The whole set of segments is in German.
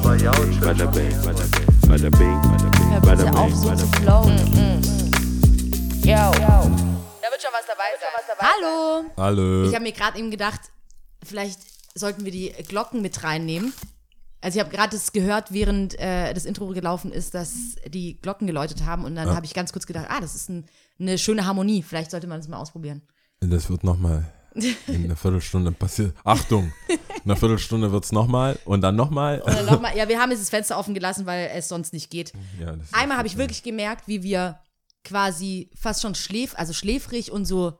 bing, bada bing, bada bing, bada bing, bada bing, bada bitte auf, bing, bada zu bing. flowen. Yo. Da wird schon was dabei sein. Hallo! Hallo. Ich habe mir gerade eben gedacht, vielleicht sollten wir die Glocken mit reinnehmen. Also ich habe gerade das gehört, während äh, das Intro gelaufen ist, dass die Glocken geläutet haben und dann habe ich ganz kurz gedacht, ah, das ist ein, eine schöne Harmonie. Vielleicht sollte man das mal ausprobieren. Das wird nochmal in einer Viertelstunde passiert. Achtung, in einer Viertelstunde wird es nochmal und dann nochmal. Und noch mal, ja, wir haben jetzt das Fenster offen gelassen, weil es sonst nicht geht. Ja, das Einmal habe ich wirklich gemerkt, wie wir quasi fast schon schläf, also schläfrig und so,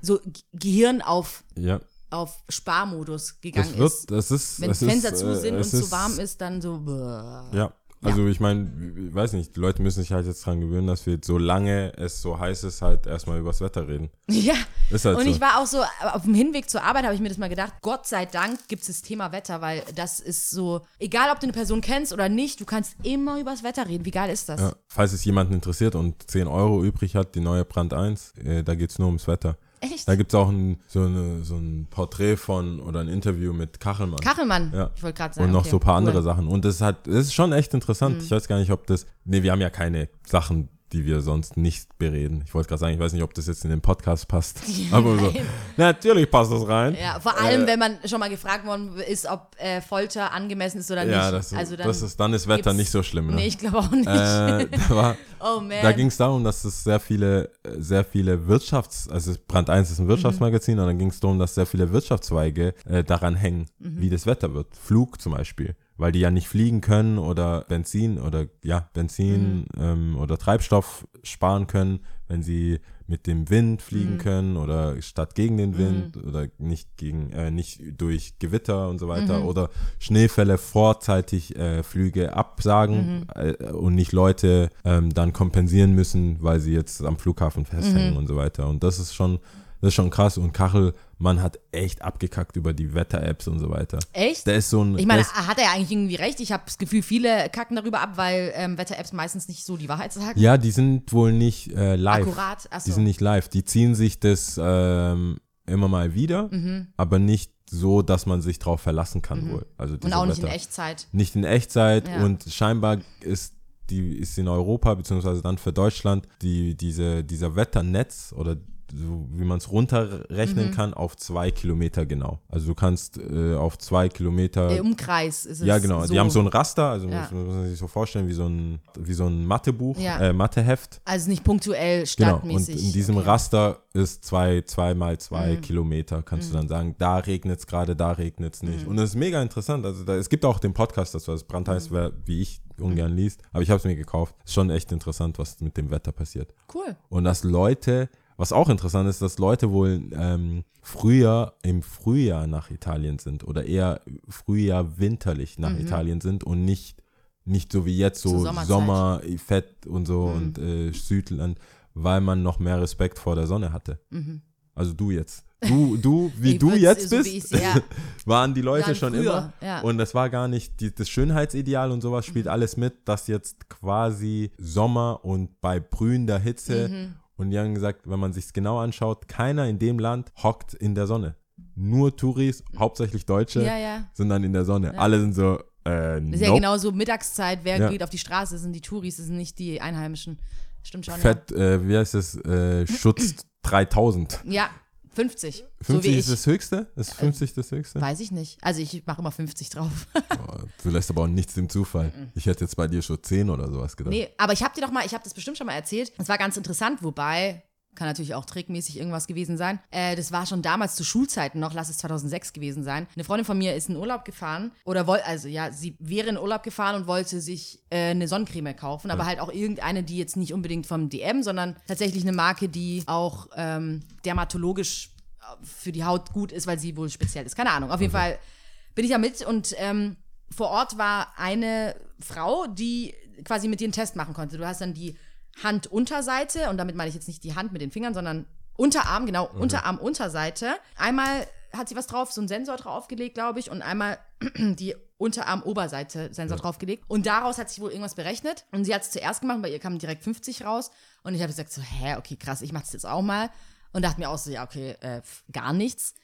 so Gehirn auf, Ja, auf Sparmodus gegangen das wird, ist. das ist. Wenn die Fenster ist, zu äh, sind und es zu warm ist, dann so. bäh. Ja, also ich meine, ich weiß nicht, die Leute müssen sich halt jetzt dran gewöhnen, dass wir, solange es so heiß ist, halt erstmal übers Wetter reden. Ja. Ist halt und so. ich war auch so, auf dem Hinweg zur Arbeit habe ich mir das mal gedacht, Gott sei Dank gibt es das Thema Wetter, weil das ist so, egal ob du eine Person kennst oder nicht, du kannst immer übers Wetter reden. Wie geil ist das? Ja, falls es jemanden interessiert und 10 Euro übrig hat, die neue Brand 1, äh, da geht es nur ums Wetter. Echt? Da gibt es auch ein, so, eine, so ein Porträt von oder ein Interview mit Kachelmann. Kachelmann, Ja. ich wollte gerade sagen. und noch okay, so ein paar cool. Mhm. andere Sachen. Und das hat, das ist schon echt interessant. Ich weiß gar nicht, ob das. Nee, wir haben ja keine Sachen, die wir sonst nicht bereden. Ich wollte gerade sagen, ich weiß nicht, ob das jetzt in den Podcast passt. Aber so. Natürlich passt das rein. Ja, vor allem, Äh, wenn man schon mal gefragt worden ist, ob äh, Folter angemessen ist oder nicht. Ja, das, ist- also dann das ist, dann ist Wetter nicht so schlimm. Ne? Nee, ich glaube auch nicht. äh, da war, oh man. da ging es darum, dass es sehr viele, sehr viele Wirtschafts-, also Brand 1 ist ein Wirtschaftsmagazin, und dann ging es darum, dass sehr viele Wirtschaftszweige äh, daran hängen, Mhm. wie das Wetter wird. Flug zum Beispiel, weil die ja nicht fliegen können oder Benzin oder ja, Benzin Mhm. ähm, oder Treibstoff sparen können, wenn sie mit dem Wind fliegen Mhm. können oder statt gegen den Wind oder nicht gegen äh, nicht durch Gewitter und so weiter Mhm. oder Schneefälle vorzeitig äh, Flüge absagen äh, und nicht Leute ähm, dann kompensieren müssen, weil sie jetzt am Flughafen festhängen Mhm. und so weiter. Und das ist schon das ist schon krass und Kachelmann hat echt abgekackt über die Wetter-Apps und so weiter. Echt? Der ist so ein Ich meine, hat er ja eigentlich irgendwie recht. Ich habe das Gefühl, viele kacken darüber ab, weil ähm, Wetter-Apps meistens nicht so die Wahrheit sagen. ja, die sind wohl nicht äh, live. Akkurat. Achso. Die sind nicht live. Die ziehen sich das ähm, immer mal wieder, Mhm. aber nicht so, dass man sich drauf verlassen kann wohl. Also Und auch nicht in Wetter. Echtzeit. Nicht in Echtzeit Ja. und scheinbar ist die ist in Europa beziehungsweise dann für Deutschland die diese dieser Wetternetz oder so wie man es runterrechnen Mhm. kann auf zwei Kilometer genau. Also du kannst äh, auf zwei Kilometer Der Umkreis ist es. ja, genau. So. Die haben so ein Raster, also Ja. muss, muss man sich so vorstellen, wie so ein, wie so ein Mathebuch, Ja. äh, Matheheft. Also nicht punktuell, Genau. Und in diesem Okay. Mhm. Raster ist zwei, zwei mal zwei Kilometer, kannst du dann sagen, da regnet es gerade, da regnet es Mhm. nicht. Und das ist mega interessant. Also da, es gibt auch den Podcast, das was Brandheiß, Mhm. wie ich ungern liest, aber ich habe es mir gekauft. Ist schon echt interessant, was mit dem Wetter passiert. Cool. Und dass Leute, was auch interessant ist, dass Leute wohl ähm, früher im Frühjahr nach Italien sind oder eher Frühjahr winterlich nach Italien sind und nicht, nicht so wie jetzt Mhm. So. Sommer, Fett und so Mhm. und äh, Südland, weil man noch mehr Respekt vor der Sonne hatte. Also du jetzt. Du, du, wie Mhm. Du jetzt so bist, ja. waren die Leute schon früher, immer. ja. Und das war gar nicht, die, das Schönheitsideal und sowas Mhm. spielt alles mit, dass jetzt quasi Sommer und bei brühender Hitze. Mhm. Und die haben gesagt, wenn man sich genau anschaut, keiner in dem Land hockt in der Sonne. Nur Touris, hauptsächlich Deutsche, Ja, ja. sind dann in der Sonne. Alle sind so, äh, Das ist ja nope. genauso Mittagszeit. Wer Ja. geht auf die Straße? Sind die Touris, das sind nicht die Einheimischen. Stimmt schon. Fett, äh, wie heißt das, äh, Schutz 3000. Ja. Ja, 50. 50 so ist das höchste? Ist 50 das höchste? Weiß ich nicht. Also ich mache immer 50 drauf. Oh, du lässt aber auch nichts dem Zufall. Ich hätte jetzt bei dir schon 10 oder sowas gedacht. nee, aber ich habe dir doch mal, ich habe das bestimmt schon mal erzählt. Das war ganz interessant, wobei kann natürlich auch trickmäßig irgendwas gewesen sein. Äh, das war schon damals zu Schulzeiten noch, lass es 2006 gewesen sein. Eine Freundin von mir ist in Urlaub gefahren oder wollte, also ja, sie wäre in Urlaub gefahren und wollte sich äh, eine Sonnencreme kaufen, aber halt auch irgendeine, die jetzt nicht unbedingt vom DM, sondern tatsächlich eine Marke, die auch ähm, dermatologisch äh, für die Haut gut ist, weil sie wohl speziell ist. Keine Ahnung. Auf jeden Fall bin ich da mit und ähm, vor Ort war eine Frau, die quasi mit dir einen Test machen konnte. Du hast dann die Handunterseite und damit meine ich jetzt nicht die Hand mit den Fingern, sondern Unterarm, genau, Unterarm, Unterseite. Einmal hat sie was drauf, so einen Sensor draufgelegt, glaube ich, und einmal die Unterarm-Oberseite Sensor draufgelegt. Und daraus hat sich wohl irgendwas berechnet. Und sie hat es zuerst gemacht, bei ihr kamen direkt 50 raus. Und ich habe gesagt so, hä, okay, krass, ich mache das jetzt auch mal. Und dachte mir auch so, ja, okay, äh, gar nichts.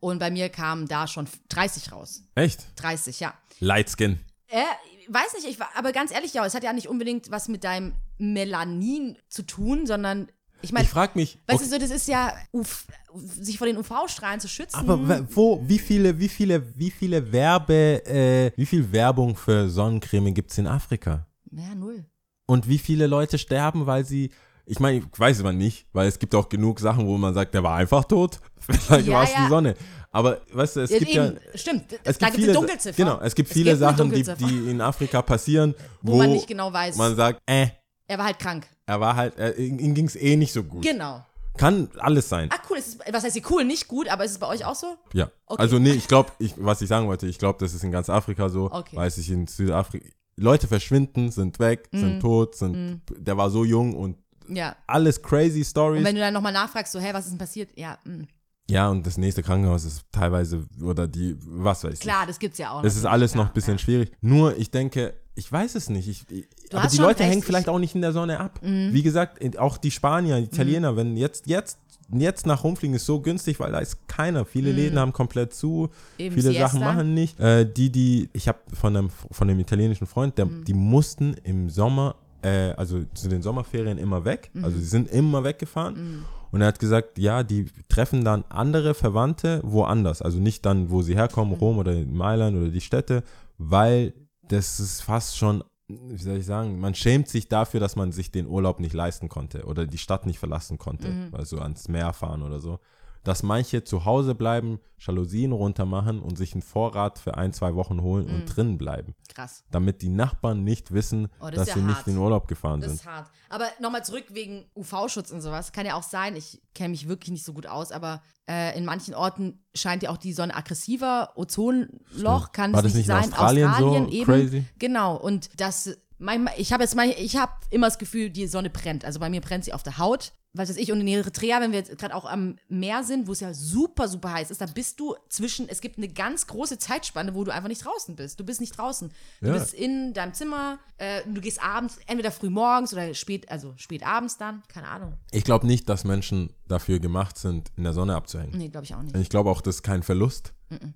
Und bei mir kamen da schon 30 raus. Echt? 30, ja. Lightskin. Äh, weiß nicht, ich, war- aber ganz ehrlich, ja, es hat ja nicht unbedingt was mit deinem Melanin zu tun, sondern ich meine, Ich frage mich, weißt okay, du so, das ist ja, UV, sich vor den UV-Strahlen zu schützen. aber wo, wie viele, wie viele, wie viele Werbe, äh, wie viel Werbung für Sonnencreme gibt es in Afrika? ja, null. Und wie viele Leute sterben, weil sie, ich meine, ich weiß man nicht, weil es gibt auch genug Sachen, wo man sagt, der war einfach tot. Vielleicht Ja, war es ja. die Sonne. Aber weißt du, es Ja, gibt eben, ja, stimmt. es da gibt viele, eine Dunkelziffer. genau, es gibt Es viele Sachen, die, die in Afrika passieren, wo, Wo man nicht genau weiß. man sagt, äh, er war halt krank. er war halt, äh, ihm ging es eh nicht so gut. Genau. Kann alles sein. Ach cool, ist, was heißt hier cool? Nicht gut, aber ist es bei euch auch so? Ja. Okay. Also nee, ich glaube, ich, was ich sagen wollte, ich glaube, das ist in ganz Afrika so, Okay. weil sich in Südafrika Leute verschwinden, sind weg, Mhm. sind tot, sind der war so jung und Ja. alles crazy Und Stories. wenn du dann nochmal nachfragst, so, hä, was ist denn passiert? Ja, mh. Ja, und das nächste Krankenhaus ist teilweise oder die was weiß ich. klar, das gibt's ja auch. Es ist alles klar, noch ein bisschen ja. schwierig. Nur ich denke, ich weiß es nicht. Ich, ich, aber die Leute recht, hängen ich- Mhm. vielleicht auch nicht in der Sonne ab. Wie gesagt, auch die Spanier, die Italiener, wenn jetzt jetzt jetzt nach rumfliegen ist so günstig, weil da ist keiner. Viele Läden haben komplett zu. Mhm. Eben Viele Siesta. Sachen machen nicht. Äh, die, die, ich habe von einem, von einem italienischen Freund, der, Mhm. die mussten im Sommer, äh, also zu den Sommerferien immer weg. Mhm. Also sie sind immer weggefahren. Und er hat gesagt, ja, die treffen dann andere Verwandte woanders. Also nicht dann, wo sie Mhm. herkommen, Rom oder Mailand oder die Städte, weil das ist fast schon, wie soll ich sagen, man schämt sich dafür, dass man sich den Urlaub nicht leisten konnte oder die Stadt nicht verlassen konnte, Mhm. also ans Meer fahren oder so. Dass manche zu Hause bleiben, Jalousien runter machen und sich einen Vorrat für ein, zwei Wochen holen Mhm. und drin bleiben. Krass. Damit die Nachbarn nicht wissen, Oh, das dass ja sie nicht hart. in den Urlaub gefahren Das sind. ist hart. Aber nochmal zurück wegen UV-Schutz und sowas. Kann ja auch sein, ich kenne mich wirklich nicht so gut aus, aber äh, in manchen Orten scheint ja auch die Sonne aggressiver. Ozonloch kann War es das nicht nicht in sein. Australien so eben. crazy? Genau. Und das, ich habe jetzt mal, ich habe immer das Gefühl, die Sonne brennt. Also bei mir brennt sie auf der Haut. Was weiß ich, und in Eritrea, wenn wir jetzt gerade auch am Meer sind, wo es ja super, super heiß ist, da bist du zwischen, es gibt eine ganz große Zeitspanne, wo du einfach nicht draußen bist. Du bist nicht draußen. Du Ja. bist in deinem Zimmer, äh, du gehst abends, entweder früh morgens oder spät, also spät abends dann, keine Ahnung. Ich glaube nicht, dass Menschen dafür gemacht sind, in der Sonne abzuhängen. Nee, glaube ich auch nicht. Ich glaube auch, das ist kein Verlust,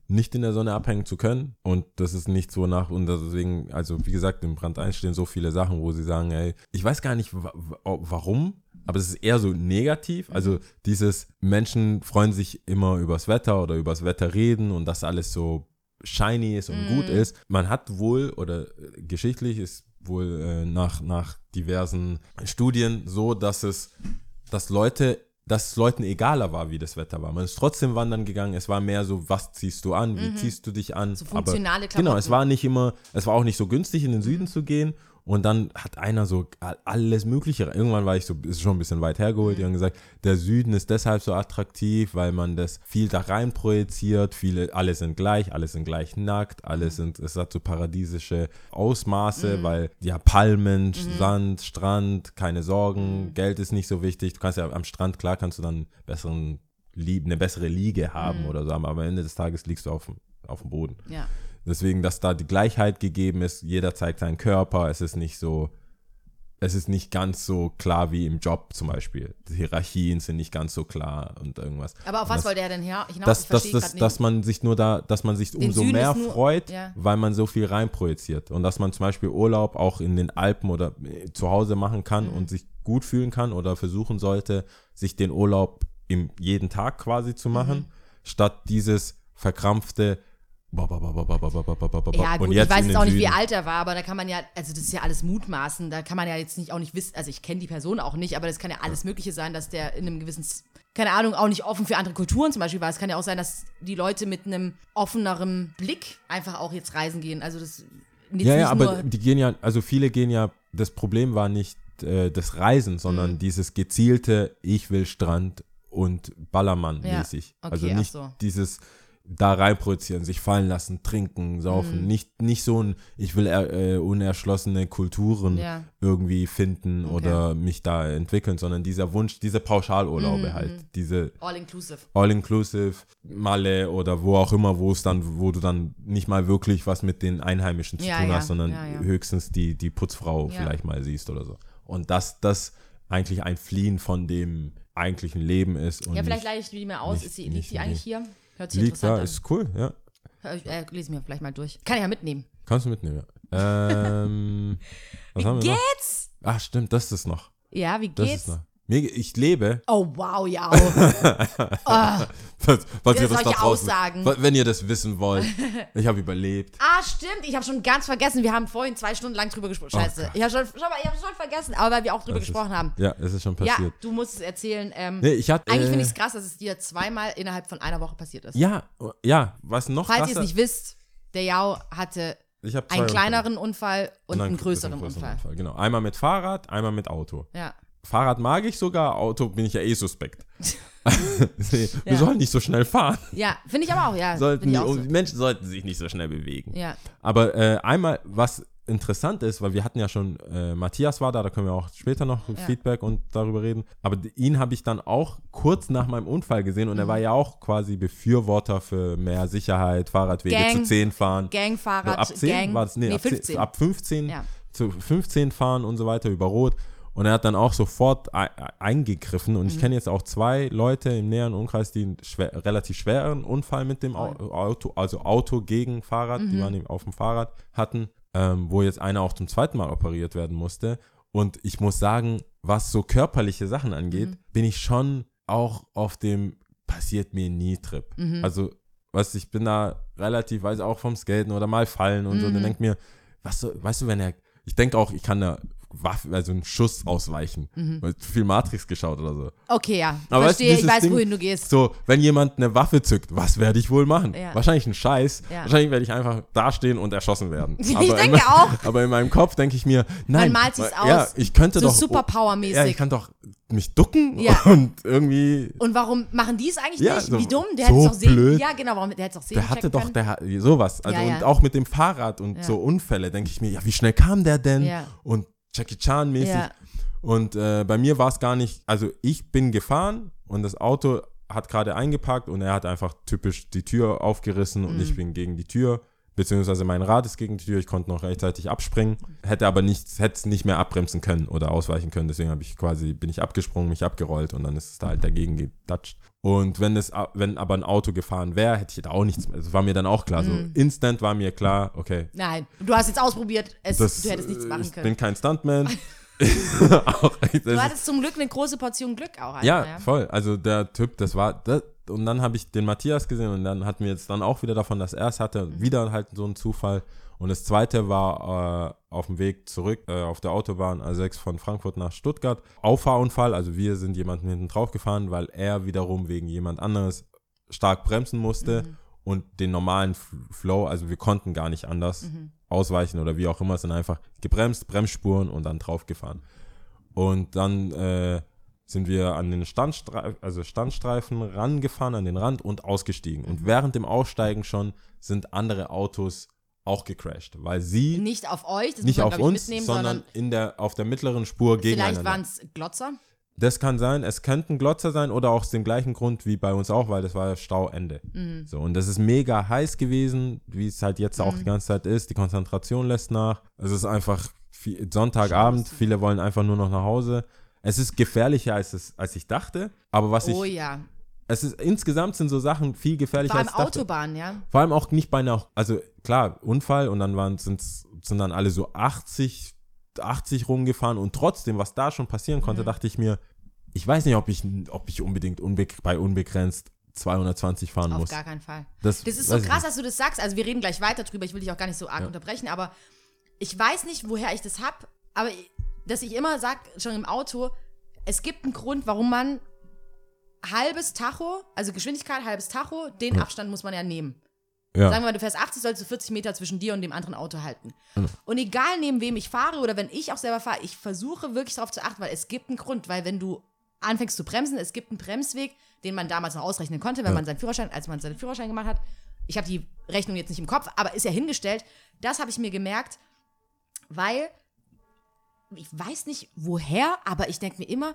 nicht in der Sonne abhängen zu können. Und das ist nicht so nach, und deswegen, also wie gesagt, im Brand 1 stehen so viele Sachen, wo sie sagen, ey, ich weiß gar nicht wa wa warum, aber es ist eher so negativ. Also dieses Menschen freuen sich immer übers Wetter oder übers Wetter reden und dass alles so shiny ist und gut ist. Man hat wohl, oder äh, geschichtlich ist wohl äh, nach, nach diversen Studien so, dass es, dass Leute dass es Leuten egaler war, wie das Wetter war. Man ist trotzdem wandern gegangen. Es war mehr so, was ziehst du an, wie ziehst du dich an. Mhm. So funktionale Aber, Genau, es war nicht immer, es war auch nicht so günstig, in den Süden zu gehen. Und dann hat einer so alles Mögliche. Irgendwann war ich so, ist schon ein bisschen weit hergeholt. Die haben gesagt, der Süden ist deshalb so attraktiv, weil man das viel da rein projiziert. Viele, alle sind gleich, alle sind gleich nackt, alles sind, es hat so paradiesische Ausmaße, weil ja Palmen, Sand, Strand, keine Sorgen, Geld ist nicht so wichtig. Du kannst ja am Strand, klar, kannst du dann besseren, eine bessere Liege haben oder so, aber am Ende des Tages liegst du auf dem, auf dem Boden. Ja. Deswegen, dass da die Gleichheit gegeben ist, jeder zeigt seinen Körper, es ist nicht so, es ist nicht ganz so klar wie im Job zum Beispiel. Die Hierarchien sind nicht ganz so klar und irgendwas. Aber auf Und was wollte er denn her- hinaus? dass, ich dass, dass, dass man sich nur da, dass man sich umso Süden mehr nur- freut, ja. weil man so viel reinprojiziert. Und dass man zum Beispiel Urlaub auch in den Alpen oder äh, zu Hause machen kann Mhm. und sich gut fühlen kann oder versuchen sollte, sich den Urlaub im, jeden Tag quasi zu machen, Mhm. statt dieses verkrampfte Ja, gut, ich weiß jetzt auch nicht, wie alt er war, aber da kann man ja, also das ist ja alles mutmaßen, da kann man ja jetzt nicht auch nicht wissen, also ich kenne die Person auch nicht, aber das kann ja alles Mögliche sein, dass der in einem gewissen, keine Ahnung, auch nicht offen für andere Kulturen zum Beispiel war. Es kann ja auch sein, dass die Leute mit einem offeneren Blick einfach auch jetzt reisen gehen. Also das Ja, ja, aber die gehen ja, also viele gehen ja, das Problem war nicht äh, das Reisen, sondern Mhm. dieses gezielte, ich will Strand und Ballermann Ja, mäßig. okay, also ach nicht so. dieses da reinprojizieren, sich fallen lassen, trinken, saufen. Mhm. Nicht, nicht so ein, ich will äh, unerschlossene Kulturen Ja. irgendwie finden oder mich da entwickeln, sondern dieser Wunsch, diese Pauschalurlaube Mhm, halt, diese all inclusive. All-Inclusive, Malle oder wo auch immer, wo es dann, wo du dann nicht mal wirklich was mit den Einheimischen zu Ja, tun ja, hast, sondern höchstens die, die Putzfrau vielleicht mal siehst oder so. Und dass das eigentlich ein Fliehen von dem eigentlichen Leben ist. Ja, vielleicht nicht, leite ich die mal aus. nicht- Ist sie, nicht liegt die eigentlich hier? Hört sich liegt da, interessant ist cool, ja. an. Äh, lese mir vielleicht mal durch. Kann ich ja mitnehmen. Kannst du mitnehmen, ja. Ähm, was haben wir noch? Geht's? Ach, stimmt, das ist noch. Ja, wie Das geht's? ist noch. Ich lebe. Oh, wow, ja. ah, Was, was ihr das da draußen, Aussagen. wa- Wenn ihr das wissen wollt. Ich habe überlebt. ah, stimmt. Ich habe schon ganz vergessen. Wir haben vorhin zwei Stunden lang drüber gesprochen. Scheiße. Gott. ich habe schon, schon, mal- ich hab schon vergessen, aber weil wir auch drüber Das ist- gesprochen haben. Ja, es ist schon Ja, passiert. du musst es erzählen. Ähm, Nee, ich hatte, eigentlich äh, finde ich es krass, dass es dir zweimal innerhalb von einer Woche passiert ist. Ja, ja, was noch Falls ihr es nicht wisst, der Jao hatte einen kleineren Unfall und, dann einen ein größeren bisschen Unfall. Genau, einmal mit Fahrrad, einmal mit Auto. Ja. Fahrrad mag ich sogar, Auto bin ich ja eh suspekt. nee, Wir Ja. sollen nicht so schnell fahren. Ja, finde ich aber auch, ja. Sollten, auch so. Menschen sollten sich nicht so schnell bewegen. Ja. Aber äh, einmal, was interessant ist, weil wir hatten ja schon, äh, Matthias war da, da können wir auch später noch Feedback und darüber reden. Aber ihn habe ich dann auch kurz nach meinem Unfall gesehen Mhm. und er war ja auch quasi Befürworter für mehr Sicherheit, Fahrradwege Gang- zu 10 fahren. Gangfahrrad, ab 10 Gang. war das, nee, nee ab, 10, 15. ab 15 Ja. zu 15 fahren und so weiter über Rot. Und er hat dann auch sofort ei- ei- eingegriffen. Und Mhm. ich kenne jetzt auch zwei Leute im näheren Umkreis, die einen schwer, relativ schweren Unfall mit dem Au- Auto, also Auto gegen Fahrrad, Mhm. die waren eben auf dem Fahrrad hatten, ähm, wo jetzt einer auch zum zweiten Mal operiert werden musste. Und ich muss sagen, was so körperliche Sachen angeht, Mhm. bin ich schon auch auf dem passiert mir nie Trip. Mhm. Also, was ich bin da relativ, weiß auch vom Skaten oder mal fallen und so. Mhm. Dann denk mir, was so, weißt du, wenn er, ich denke auch, ich kann da Waffe, also einen Schuss ausweichen. Weil zu viel Matrix geschaut oder so. Okay, ja. Aber weißt du, Verstehe, ich weiß, Ding- wohin du gehst. So, wenn jemand eine Waffe zückt, was werde ich wohl machen? Ja. Wahrscheinlich ein Scheiß. Ja. Wahrscheinlich werde ich einfach dastehen und erschossen werden. Ich Aber denke in, auch. Aber in meinem Kopf denke ich mir, nein. malt sich's weil- Ja, aus. ich könnte So doch. Superpower-mäßig. Ja, ich kann doch mich ducken Ja. und irgendwie. Und warum machen die es eigentlich Ja, nicht? so- Wie dumm? Der so hätte es doch sehen. blöd. Ja, genau, warum der hätte es auch sehen Der hatte doch, der sowas. Also Ja, und auch mit dem Fahrrad und so Unfälle, denke ich mir, ja, wie schnell kam der denn? Ja. Und Jackie Chan mäßig. Ja. Und äh, bei mir war es gar nicht, also ich bin gefahren und das Auto hat gerade eingepackt und er hat einfach typisch die Tür aufgerissen und Mhm. ich bin gegen die Tür, beziehungsweise mein Rad ist gegen die Tür, ich konnte noch rechtzeitig abspringen, hätte aber nichts, hätte es nicht mehr abbremsen können oder ausweichen können, deswegen habe ich quasi, bin ich abgesprungen, mich abgerollt und dann ist es da halt dagegen gedatscht. Und wenn es, wenn aber ein Auto gefahren wäre, hätte ich da auch nichts mehr, das war mir dann auch klar, Mhm. so instant war mir klar, okay, Nein, du hast jetzt ausprobiert. Es, das, du hättest nichts machen ich können. bin kein Stuntman. auch, Du hattest zum Glück eine große Portion Glück auch. ja, einfach, voll. Also der Typ, das war das, und dann habe ich den Matthias gesehen und dann hatten wir jetzt dann auch wieder davon, dass er es hatte, wieder halt so ein Zufall. Und das zweite war äh, auf dem Weg zurück äh, auf der Autobahn A6 von Frankfurt nach Stuttgart. Auffahrunfall, also wir sind jemanden hinten drauf gefahren, weil er wiederum wegen jemand anderes stark bremsen musste und den normalen Flow, also wir konnten gar nicht anders ausweichen oder wie auch immer, sind einfach gebremst, Bremsspuren und dann draufgefahren. Und dann äh, sind wir an den Standstreifen, also Standstreifen rangefahren, an den Rand und ausgestiegen. Und während dem Aussteigen schon sind andere Autos auch gecrashed, weil sie Nicht auf euch, das nicht muss man, auf uns, mitnehmen, sondern in der, auf der mittleren Spur vielleicht gegeneinander. waren es Glotzer. Das kann sein, es könnten Glotzer sein oder auch aus dem gleichen Grund wie bei uns auch, weil das war ja Stauende. Mhm. So, und das ist mega heiß gewesen, wie es halt jetzt auch Mhm. die ganze Zeit ist. Die Konzentration lässt nach. Es ist einfach viel, Sonntagabend, viele wollen einfach nur noch nach Hause. Es ist gefährlicher, als, es, als ich dachte. Aber was Oh ich. ja. Es ist insgesamt sind so Sachen viel gefährlicher Vor allem als ich dachte. Autobahn, ja. Vor allem auch nicht bei einer, also klar, Unfall und dann waren, sind's, sind dann alle so 80, 80 rumgefahren und trotzdem, was da schon passieren konnte, Mhm. dachte ich mir, ich weiß nicht, ob ich, ob ich unbedingt unbe bei unbegrenzt 220 fahren Auf muss. gar keinen Fall. Das, Das ist so krass, dass du das sagst. Also wir reden gleich weiter drüber. Ich will dich auch gar nicht so arg Ja. unterbrechen, aber ich weiß nicht, woher ich das hab. Aber dass ich immer sag, schon im Auto, es gibt einen Grund, warum man halbes Tacho, also Geschwindigkeit, halbes Tacho, den Abstand muss man ja nehmen. Ja. Sagen wir mal, du fährst 80, sollst du 40 Meter zwischen dir und dem anderen Auto halten. Und egal neben wem ich fahre oder wenn ich auch selber fahre, ich versuche wirklich darauf zu achten, weil es gibt einen Grund, weil wenn du anfängst zu bremsen, es gibt einen Bremsweg, den man damals noch ausrechnen konnte, wenn man seinen Führerschein, als man seinen Führerschein gemacht hat. Ich habe die Rechnung jetzt nicht im Kopf, aber ist ja hingestellt. Das habe ich mir gemerkt, weil ich weiß nicht woher, aber ich denke mir immer,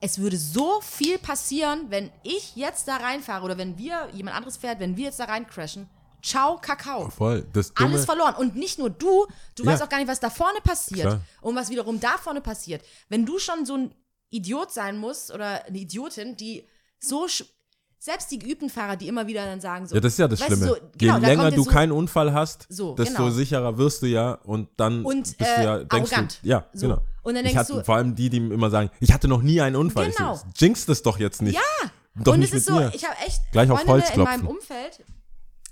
es würde so viel passieren, wenn ich jetzt da reinfahre oder wenn wir, jemand anderes fährt, wenn wir jetzt da rein crashen. Ciao, Kakao. Voll. Das Dumme, Alles verloren. Und nicht nur du, du Ja. weißt auch gar nicht, was da vorne passiert. Klar. Und was wiederum da vorne passiert. Wenn du schon so ein Idiot sein musst oder eine Idiotin, die so selbst die geübten Fahrer, die immer wieder dann sagen so. Ja, das ist ja das du, Schlimme. So, genau, Je da länger du so, keinen Unfall hast, So, desto genau. sicherer wirst du ja und dann Und, bist du äh, ja, denkst arrogant. du, ja, So. genau. Und dann ich denkst hatte, du- vor allem die, die immer sagen, ich hatte noch nie einen Unfall. Genau. Ich jinx das doch jetzt nicht. Ja, Doch und nicht es ist so, mir. ich habe echt Gleich auf Freundinnen Holz in meinem Umfeld,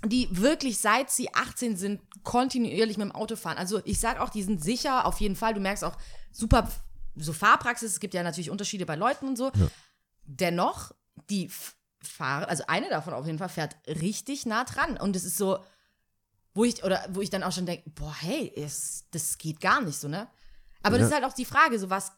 die wirklich seit sie 18 sind, kontinuierlich mit dem Auto fahren. Also ich sage auch, die sind sicher, auf jeden Fall. Du merkst auch super, so Fahrpraxis, es gibt ja natürlich Unterschiede bei Leuten und so. Dennoch, die fahren, also eine davon auf jeden Fall fährt richtig nah dran. Und es ist so, wo ich, oder wo ich dann auch schon denke, boah, hey, ist, das geht gar nicht so, ne? Aber das Ja. ist halt auch die Frage, so was,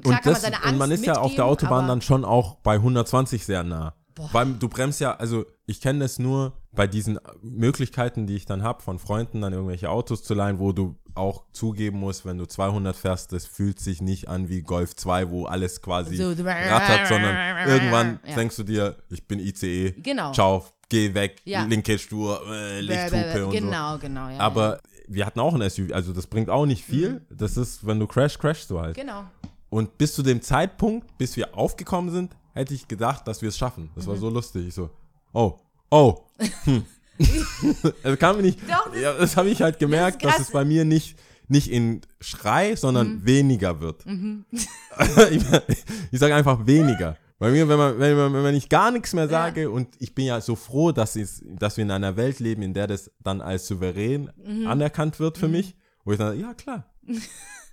klar und, kann das, man seine Angst und man ist ja auf der Autobahn dann schon auch bei 120 sehr nah. Weil du bremst ja, also ich kenne das nur bei diesen Möglichkeiten, die ich dann habe, von Freunden dann irgendwelche Autos zu leihen, wo du auch zugeben musst, wenn du 200 fährst, das fühlt sich nicht an wie Golf 2, wo alles quasi So, rattert, sondern irgendwann Ja. denkst du dir, ich bin ICE, Genau. ciao, geh weg, Ja. linke Spur, äh, Lichthupe und so. Genau, genau, ja. Aber wir hatten auch ein SUV, also das bringt auch nicht viel. Das ist, wenn du crash, crashst du halt. Genau. Und bis zu dem Zeitpunkt, bis wir aufgekommen sind, hätte ich gedacht, dass wir es schaffen. Das war Mhm. so lustig. Ich so, oh, oh. Hm. das kam mir nicht. Doch, das- ja, das habe ich halt gemerkt, krass. dass es bei mir nicht, nicht in Schrei, sondern Mhm. weniger wird. ich ich sage einfach weniger. Bei mir, wenn, man, wenn, man, wenn ich gar nichts mehr sage und ich bin ja so froh, dass, es, dass wir in einer Welt leben, in der das dann als souverän Mhm. anerkannt wird für mich, wo ich dann, ja klar.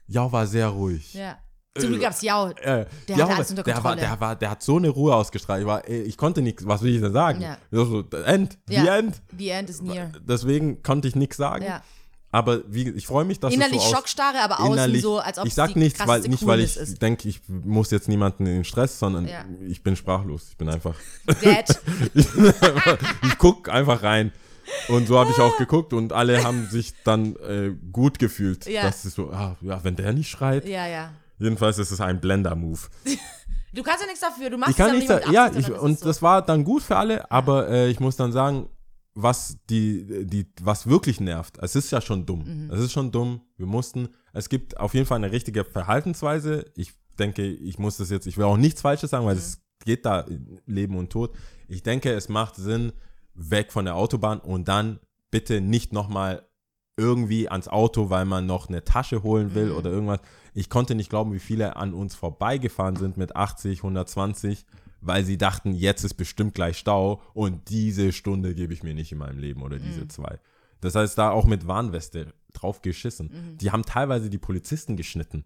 Ja, war sehr ruhig. Ja. Zum Glück gab's ja. Äh, Der ja, hatte alles unter der, war, Kontrolle. der, war, der hat so eine Ruhe ausgestrahlt. Ich, war, ich konnte nichts, was will ich denn sagen? Ja. Ich so, end, Ja. the end. The end is near. Deswegen konnte ich nichts sagen. Ja. Aber wie, ich freue mich, dass Innerlich es so Schockstarre, aber außen so, als ob ich sag nichts, weil, nicht, weil ich denke, ich muss jetzt niemanden in den Stress, sondern Ja. ich bin sprachlos. Ich bin einfach, Dad. ich guck einfach rein. Und so habe ich auch geguckt und alle haben sich dann äh, gut gefühlt. Ja. Das ist so, ah, ja, wenn der nicht schreit. ja, ja. Jedenfalls ist es ein Blender-Move. Du kannst ja nichts dafür. Du machst Ich kann es nicht aber sagen, ja, nicht ich, und es das war dann gut für alle, aber äh, ich muss dann sagen, was die, die, was wirklich nervt, es ist ja schon dumm. Mhm. Es ist schon dumm. Wir mussten, es gibt auf jeden Fall eine richtige Verhaltensweise. Ich denke, ich muss das jetzt, ich will auch nichts Falsches sagen, weil Mhm. es geht da in Leben und Tod. Ich denke, es macht Sinn, weg von der Autobahn und dann bitte nicht nochmal irgendwie ans Auto, weil man noch eine Tasche holen will Mhm. oder irgendwas. Ich konnte nicht glauben, wie viele an uns vorbeigefahren sind mit 80, 120, weil sie dachten, jetzt ist bestimmt gleich Stau und diese Stunde gebe ich mir nicht in meinem Leben oder Mhm. diese zwei. Das heißt, da auch mit Warnweste drauf geschissen. Mhm. Die haben teilweise die Polizisten geschnitten.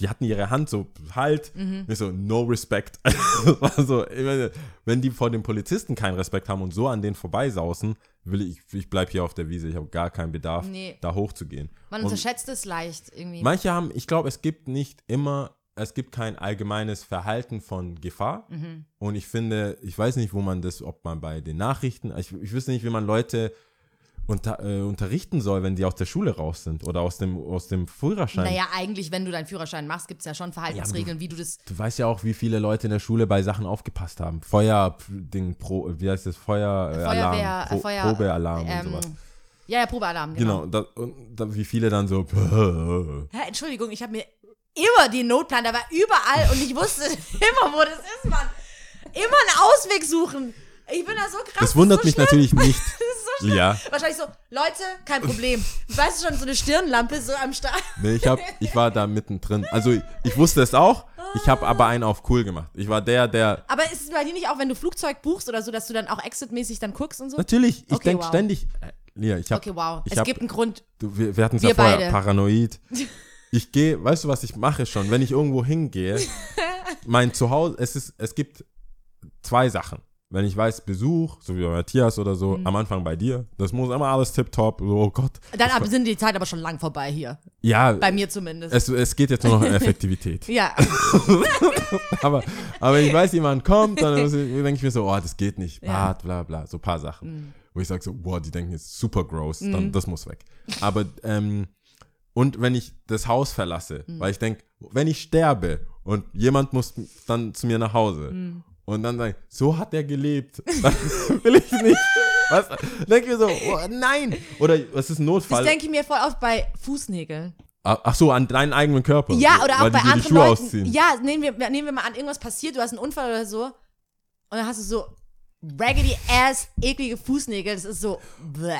Die hatten ihre Hand so, halt, Mhm. so, no respect. Das war so, ich meine, wenn die vor den Polizisten keinen Respekt haben und so an denen vorbeisausen, will ich, ich bleib hier auf der Wiese, ich habe gar keinen Bedarf, Nee. da hochzugehen. Man Und unterschätzt es leicht irgendwie. Manche haben, ich glaube, es gibt nicht immer, es gibt kein allgemeines Verhalten von Gefahr. Mhm. Und ich finde, ich weiß nicht, wo man das, ob man bei den Nachrichten, ich, ich wüsste nicht, wie man Leute unter, äh, unterrichten soll, wenn die aus der Schule raus sind oder aus dem, aus dem Führerschein. naja, eigentlich, wenn du deinen Führerschein machst, gibt es ja schon Verhaltensregeln, wie du das. Du weißt ja auch, wie viele Leute in der Schule bei Sachen aufgepasst haben. Feuer, Ding, Pro, wie heißt das? Feueralarm, Feuerwehr, Pro, äh, Feuer, Probealarm ähm, und sowas. Ja, ja, Probealarm, genau. Genau, da, und da, wie viele dann so, Hä, Entschuldigung, ich habe mir immer den Notplan, da war überall und ich wusste immer, wo das ist, Mann. Immer einen Ausweg suchen. Ich bin da so krass. das wundert so mich schlimm. natürlich nicht. Schlimm. Ja. Wahrscheinlich so, Leute, kein Problem. Weißt du schon, so eine Stirnlampe so am Start. Nee, ich, hab, ich war da mittendrin. Also ich, ich wusste es auch, ich habe aber einen auf cool gemacht. Ich war der, der, Aber ist es bei dir nicht auch, wenn du Flugzeug buchst oder so, dass du dann auch exitmäßig dann guckst und so? natürlich, ich Okay, denke wow. ständig, äh, Lia, ich habe, Okay, wow. es hab, gibt einen Grund. du, wir, wir hatten es ja vorher, beide. paranoid. Ich gehe, weißt du, was ich mache schon, wenn ich irgendwo hingehe, mein Zuhause, es ist, es gibt zwei Sachen. Wenn ich weiß, Besuch, so wie bei Matthias oder so, Mhm. am Anfang bei dir, das muss immer alles tipptopp, so, oh Gott. Dann ab, sind die Zeit aber schon lang vorbei hier. Ja, Bei mir zumindest. es, es geht jetzt nur noch um Effektivität. ja. aber, aber wenn ich weiß, jemand kommt, dann denke ich mir so, oh, das geht nicht, Ja. Mhm. bla bla so ein paar Sachen. Wo ich sage so, boah, die denken jetzt super gross, dann das muss weg. Aber, ähm, und wenn ich das Haus verlasse, Mhm. weil ich denke, wenn ich sterbe und jemand muss dann zu mir nach Hause Mhm. Und dann sage ich, so hat er gelebt, will ich nicht. Was? Denke mir so, oh, nein. Oder es ist ein Das Notfall. denke ich mir voll oft bei Fußnägeln. Ach ach so, an deinen eigenen Körper. Ja, oder auch bei dir die anderen Schuhe Leuten. ausziehen. Ja, nehmen wir, nehmen wir mal an, irgendwas passiert, du hast einen Unfall oder so. Und dann hast du so, raggedy ass, eklige Fußnägel. Das ist so, bleh.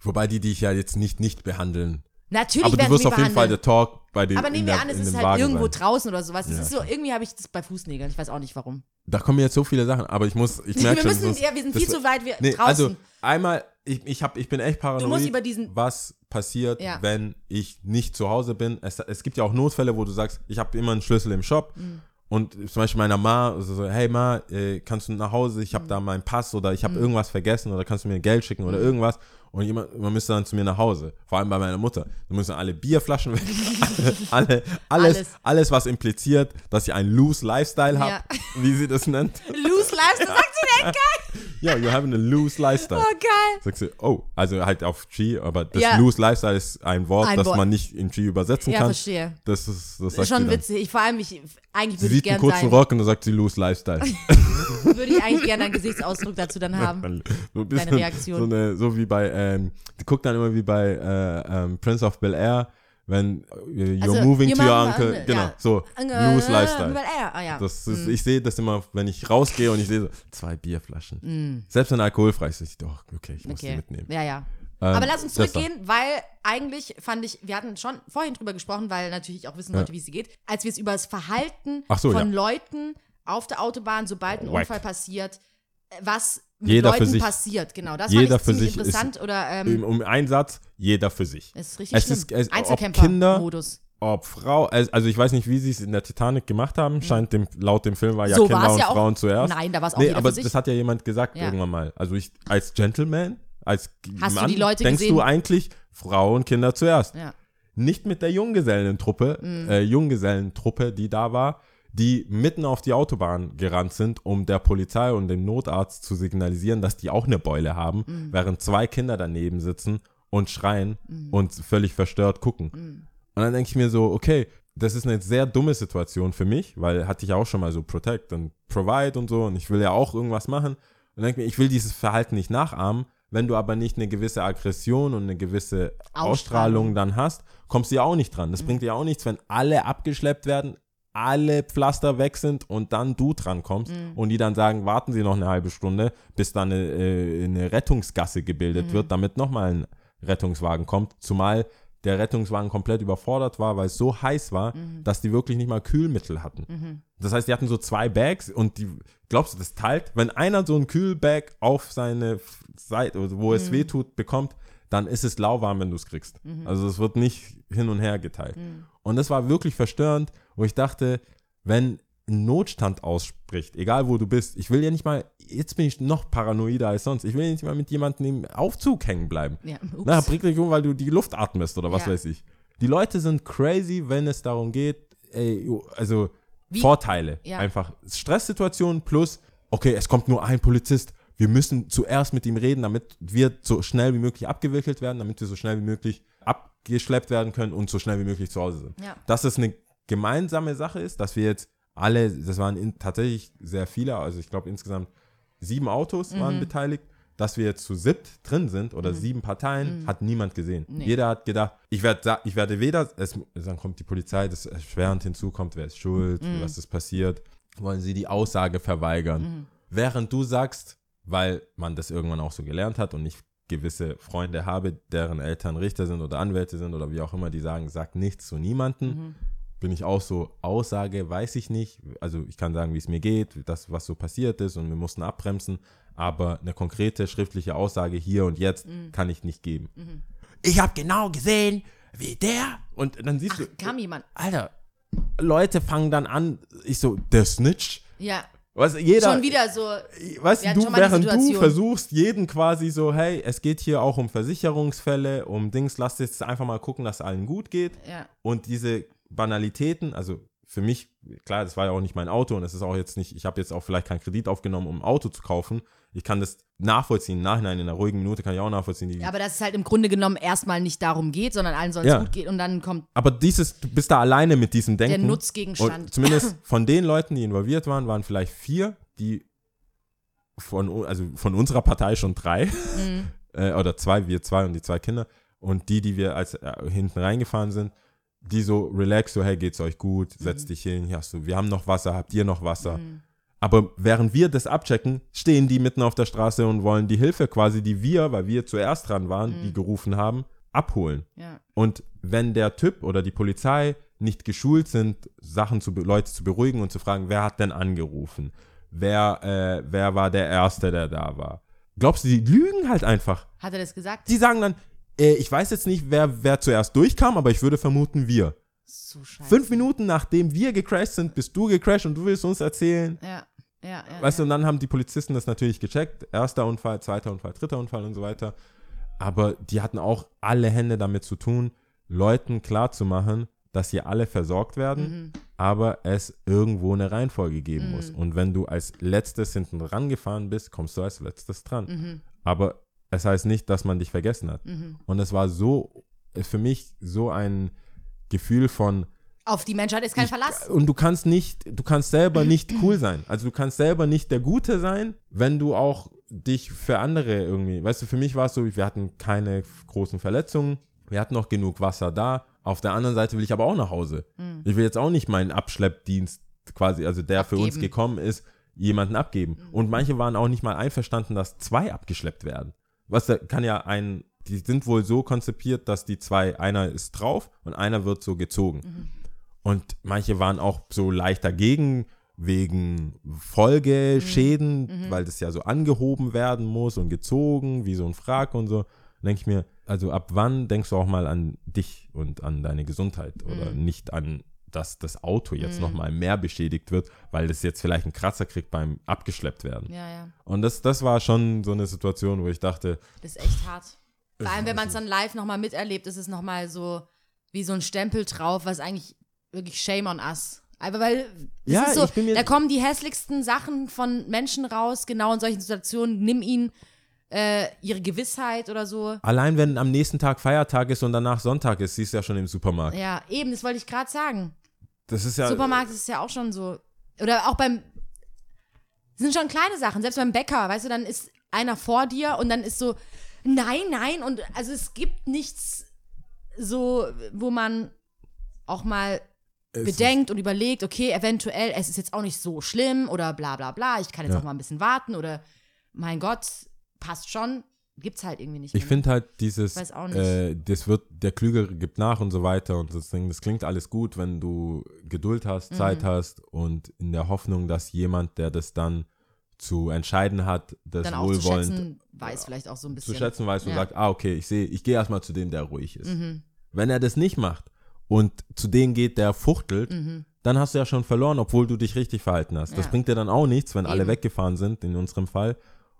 Wobei die dich ja jetzt nicht nicht behandeln. Natürlich Aber du wirst auf jeden Fall der Talk bei den Aber nehmen wir an, es ist halt Wagen irgendwo sein. draußen oder sowas. Ja, so, irgendwie habe ich das bei Fußnägeln. Ich weiß auch nicht warum. Da kommen jetzt so viele Sachen, aber ich muss, ich merke Wir schon. müssen, ja, wir sind viel zu weit wir, Nee, draußen. also einmal, ich, ich, hab, ich bin echt paranoid, musst über diesen- was passiert, Ja. wenn ich nicht zu Hause bin. Es, es gibt ja auch Notfälle, wo du sagst, ich habe immer einen Schlüssel im Shop Mhm. und zum Beispiel meiner Ma, also so, hey Ma, äh, kannst du nach Hause, ich habe Mhm. da meinen Pass oder ich habe irgendwas vergessen oder kannst du mir Geld schicken Mhm. oder irgendwas und jemand, man müsste dann zu mir nach Hause, vor allem bei meiner Mutter. Da müssen alle Bierflaschen weg, alle, alles, Alles. alles, was impliziert, dass ich einen loose Lifestyle habe, Ja. wie sie das nennt. Loose das sagt sie denn geil. Ja, you having a loose lifestyle. Oh, geil. Sagst du, oh, also halt auf G, aber das Ja. loose lifestyle ist ein Wort, Ein das Wort. man nicht in G übersetzen Ja, kann. verstehe. Das ist, das sagt Schon sie witzig. Ich, vor allem, ich, eigentlich Sie würde ich sieht einen gerne kurzen sein. Rock und dann sagt sie loose lifestyle. Würde ich eigentlich gerne einen Gesichtsausdruck dazu dann haben. so, ein bisschen, Reaktion. So, eine, so wie bei, ähm, die guckt dann immer wie bei äh, ähm, Prince of Bel Air, wenn äh, you're Also, moving to your uncle. äh, Genau, ja. so Äh, loose lifestyle. Ah, ja. Das ist, Ich sehe das immer, wenn ich rausgehe und ich sehe so, zwei Bierflaschen. Selbst wenn alkoholfrei ist, ich doch, okay, ich muss die Mm. okay. mitnehmen. Ja, ja. Ähm, Aber lass uns zurückgehen, weil eigentlich fand ich, wir hatten schon vorhin drüber gesprochen, weil natürlich auch wissen Ja. Leute, wie es geht, als wir es über das Verhalten so, von ja. Leuten auf der Autobahn, sobald ein Wack. Unfall passiert, was mit Jeder für Leuten sich. passiert. Genau, das Jeder für ziemlich sich ist- interessant. oder ähm, um einen Satz, jeder für sich. es ist richtig es schlimm. ist- es- ob Einzelkämpfer-Modus. Ob Frau, also ich weiß nicht, wie sie es in der Titanic gemacht haben. Scheint dem, laut dem Film war ja So Kinder und ja auch. Frauen zuerst. Nein, da war es auch nee, jeder aber für sich. das hat ja jemand gesagt Ja. irgendwann mal. Also ich als Gentleman, als Hast Mann, denkst gesehen? du eigentlich Frau und Kinder zuerst. ja. Nicht mit der Junggesellentruppe, Mhm. äh, Junggesellentruppe, die da war, die mitten auf die Autobahn gerannt sind, um der Polizei und dem Notarzt zu signalisieren, dass die auch eine Beule haben, Mhm. während zwei Kinder daneben sitzen und schreien und völlig verstört gucken. Mhm. Und dann denke ich mir so, okay, das ist eine sehr dumme Situation für mich, weil hatte ich auch schon mal so Protect und Provide und so und ich will ja auch irgendwas machen. Und denke mir, ich will dieses Verhalten nicht nachahmen. Wenn du aber nicht eine gewisse Aggression und eine gewisse Ausstrahlung, Ausstrahlung. dann hast, kommst du ja auch nicht dran. Das bringt dir auch nichts, wenn alle abgeschleppt werden, alle Pflaster weg sind und dann du dran kommst und die dann sagen, warten Sie noch eine halbe Stunde, bis dann eine, äh, eine Rettungsgasse gebildet wird, damit nochmal ein Rettungswagen kommt. Zumal der Rettungswagen komplett überfordert war, weil es so heiß war, dass die wirklich nicht mal Kühlmittel hatten. Das heißt, die hatten so zwei Bags und die, glaubst du, das teilt? Wenn einer so ein Kühlbag auf seine Seite, wo es weh tut, bekommt, dann ist es lauwarm, wenn du es kriegst. Also es wird nicht hin und her geteilt. Und das war wirklich verstörend, wo ich dachte, wenn ein Notstand ausspricht, egal wo du bist, ich will ja nicht mal, jetzt bin ich noch paranoider als sonst, ich will ja nicht mal mit jemandem im Aufzug hängen bleiben. Ja, ups. Na, bringt dich um, weil du die Luft atmest oder was Ja. weiß ich. Die Leute sind crazy, wenn es darum geht, ey, also Wie- Vorteile. Ja. Einfach Stresssituation plus, okay, es kommt nur ein Polizist, wir müssen zuerst mit ihm reden, damit wir so schnell wie möglich abgewickelt werden, damit wir so schnell wie möglich abgeschleppt werden können und so schnell wie möglich zu Hause sind. Ja. Dass es eine gemeinsame Sache ist, dass wir jetzt alle, das waren in, tatsächlich sehr viele, also ich glaube insgesamt sieben Autos Mhm. waren beteiligt, dass wir jetzt zu siebt drin sind oder sieben Parteien, hat niemand gesehen. Mhm. Nee. Jeder hat gedacht, ich werde ich werde weder, es, dann kommt die Polizei, das erschwerend hinzukommt, wer ist schuld, Mhm. was ist passiert, wollen sie die Aussage verweigern. Während du sagst, weil man das irgendwann auch so gelernt hat und ich gewisse Freunde habe, deren Eltern Richter sind oder Anwälte sind oder wie auch immer, die sagen, sag nichts zu niemanden. Bin ich auch so, Aussage weiß ich nicht. Also ich kann sagen, wie es mir geht, das, was so passiert ist und wir mussten abbremsen, aber eine konkrete schriftliche Aussage hier und jetzt kann ich nicht geben. Ich habe genau gesehen, wie der und dann siehst Ach, du, kam jemand. Alter, Leute fangen dann an, ich so, der Snitch. Ja, Was, jeder, schon wieder so. Weißt du, während du versuchst, jeden quasi so, hey, es geht hier auch um Versicherungsfälle, um Dings, lass jetzt einfach mal gucken, dass allen gut geht. Ja. Und diese Banalitäten, also für mich, klar, das war ja auch nicht mein Auto und es ist auch jetzt nicht, ich habe jetzt auch vielleicht keinen Kredit aufgenommen, um ein Auto zu kaufen. Ich kann das nachvollziehen, im Nachhinein, in einer ruhigen Minute kann ich auch nachvollziehen. Ja, aber dass es halt im Grunde genommen erstmal nicht darum geht, sondern allen soll es Ja. gut gehen und dann kommt Aber dieses, du bist da alleine mit diesem Denken. Nutzgegenstand. Und zumindest von den Leuten, die involviert waren, waren vielleicht vier, die von, also von unserer Partei schon drei. Mhm. äh, oder zwei, wir zwei und die zwei Kinder. Und die, die wir als äh, hinten reingefahren sind, die so relax, so, hey, geht's euch gut, Mhm. setz dich hin, hier hast du, wir haben noch Wasser, habt ihr noch Wasser? Aber während wir das abchecken, stehen die mitten auf der Straße und wollen die Hilfe quasi, die wir, weil wir zuerst dran waren, die gerufen haben, abholen. Ja. Und wenn der Typ oder die Polizei nicht geschult sind, Sachen zu Leute zu beruhigen und zu fragen, wer hat denn angerufen? Wer, äh, wer war der Erste, der da war? Glaubst du, die lügen halt einfach? Hat er das gesagt? Die sagen dann, äh, ich weiß jetzt nicht, wer, wer zuerst durchkam, aber ich würde vermuten, wir. so scheiße. Fünf Minuten nachdem wir gecrashed sind, bist du gecrashed und du willst uns erzählen. Ja, ja, ja. Weißt du, und dann haben die Polizisten das natürlich gecheckt. Erster Unfall, zweiter Unfall, dritter Unfall und so weiter. Aber die hatten auch alle Hände damit zu tun, Leuten klarzumachen, dass sie alle versorgt werden, Mhm. aber es irgendwo eine Reihenfolge geben muss. Und wenn du als letztes hinten rangefahren bist, kommst du als letztes dran. Mhm. Aber es heißt nicht, dass man dich vergessen hat. Und es war so, für mich so ein Gefühl von, Auf die Menschheit ist kein Verlass. und du kannst nicht, du kannst selber nicht cool sein. Also du kannst selber nicht der Gute sein, wenn du auch dich für andere irgendwie, weißt du, für mich war es so, wir hatten keine großen Verletzungen, wir hatten noch genug Wasser da. Auf der anderen Seite will ich aber auch nach Hause. Ich will jetzt auch nicht meinen Abschleppdienst quasi, also der für uns Abgeben. gekommen ist, jemanden abgeben. Und manche waren auch nicht mal einverstanden, dass zwei abgeschleppt werden. Was da kann ja ein, die sind wohl so konzipiert, dass die zwei, einer ist drauf und einer wird so gezogen. Und manche waren auch so leicht dagegen, wegen Folgeschäden, weil das ja so angehoben werden muss und gezogen, wie so ein Frack und so. Denke ich mir, also ab wann denkst du auch mal an dich und an deine Gesundheit oder nicht an, dass das Auto jetzt noch mal mehr beschädigt wird, weil das jetzt vielleicht einen Kratzer kriegt beim abgeschleppt werden. Ja, ja. Und das, das war schon so eine Situation, wo ich dachte, Das ist echt hart. Vor allem, wenn man es dann live nochmal miterlebt, ist es nochmal so wie so ein Stempel drauf, was eigentlich wirklich shame on us. Aber weil es Ja, ist so, da kommen die hässlichsten Sachen von Menschen raus, genau in solchen Situationen. Nimm ihnen äh, ihre Gewissheit oder so. allein wenn am nächsten Tag Feiertag ist und danach Sonntag ist, siehst du ja schon im Supermarkt. Ja, eben, das wollte ich gerade sagen. Das ist ja. Supermarkt ist ja auch schon so. Oder auch beim. Das sind schon kleine Sachen. Selbst beim Bäcker, weißt du, dann ist einer vor dir und dann ist so, nein, nein. Und also es gibt nichts so, wo man auch mal bedenkt und überlegt, okay, eventuell, es ist jetzt auch nicht so schlimm oder bla bla bla, ich kann jetzt Ja. auch mal ein bisschen warten oder mein Gott, passt schon. Gibt's halt irgendwie nicht. Ich mehr. finde halt dieses, äh, das wird, der Klügere gibt nach und so weiter und das, Ding, das klingt alles gut, wenn du Geduld Mhm. hast, Zeit hast und in der Hoffnung, dass jemand, der das dann zu entscheiden hat, das dann auch zu wohlwollend schätzen, weiß vielleicht auch so ein bisschen. zu schätzen weiß und Ja. sagt, ah, okay, ich sehe, ich gehe erstmal zu dem, der ruhig ist. Mhm. Wenn er das nicht macht und zu dem geht, der fuchtelt, Mhm. dann hast du ja schon verloren, obwohl du dich richtig verhalten hast. Das Ja. bringt dir dann auch nichts, wenn alle Eben. weggefahren sind, in unserem Fall.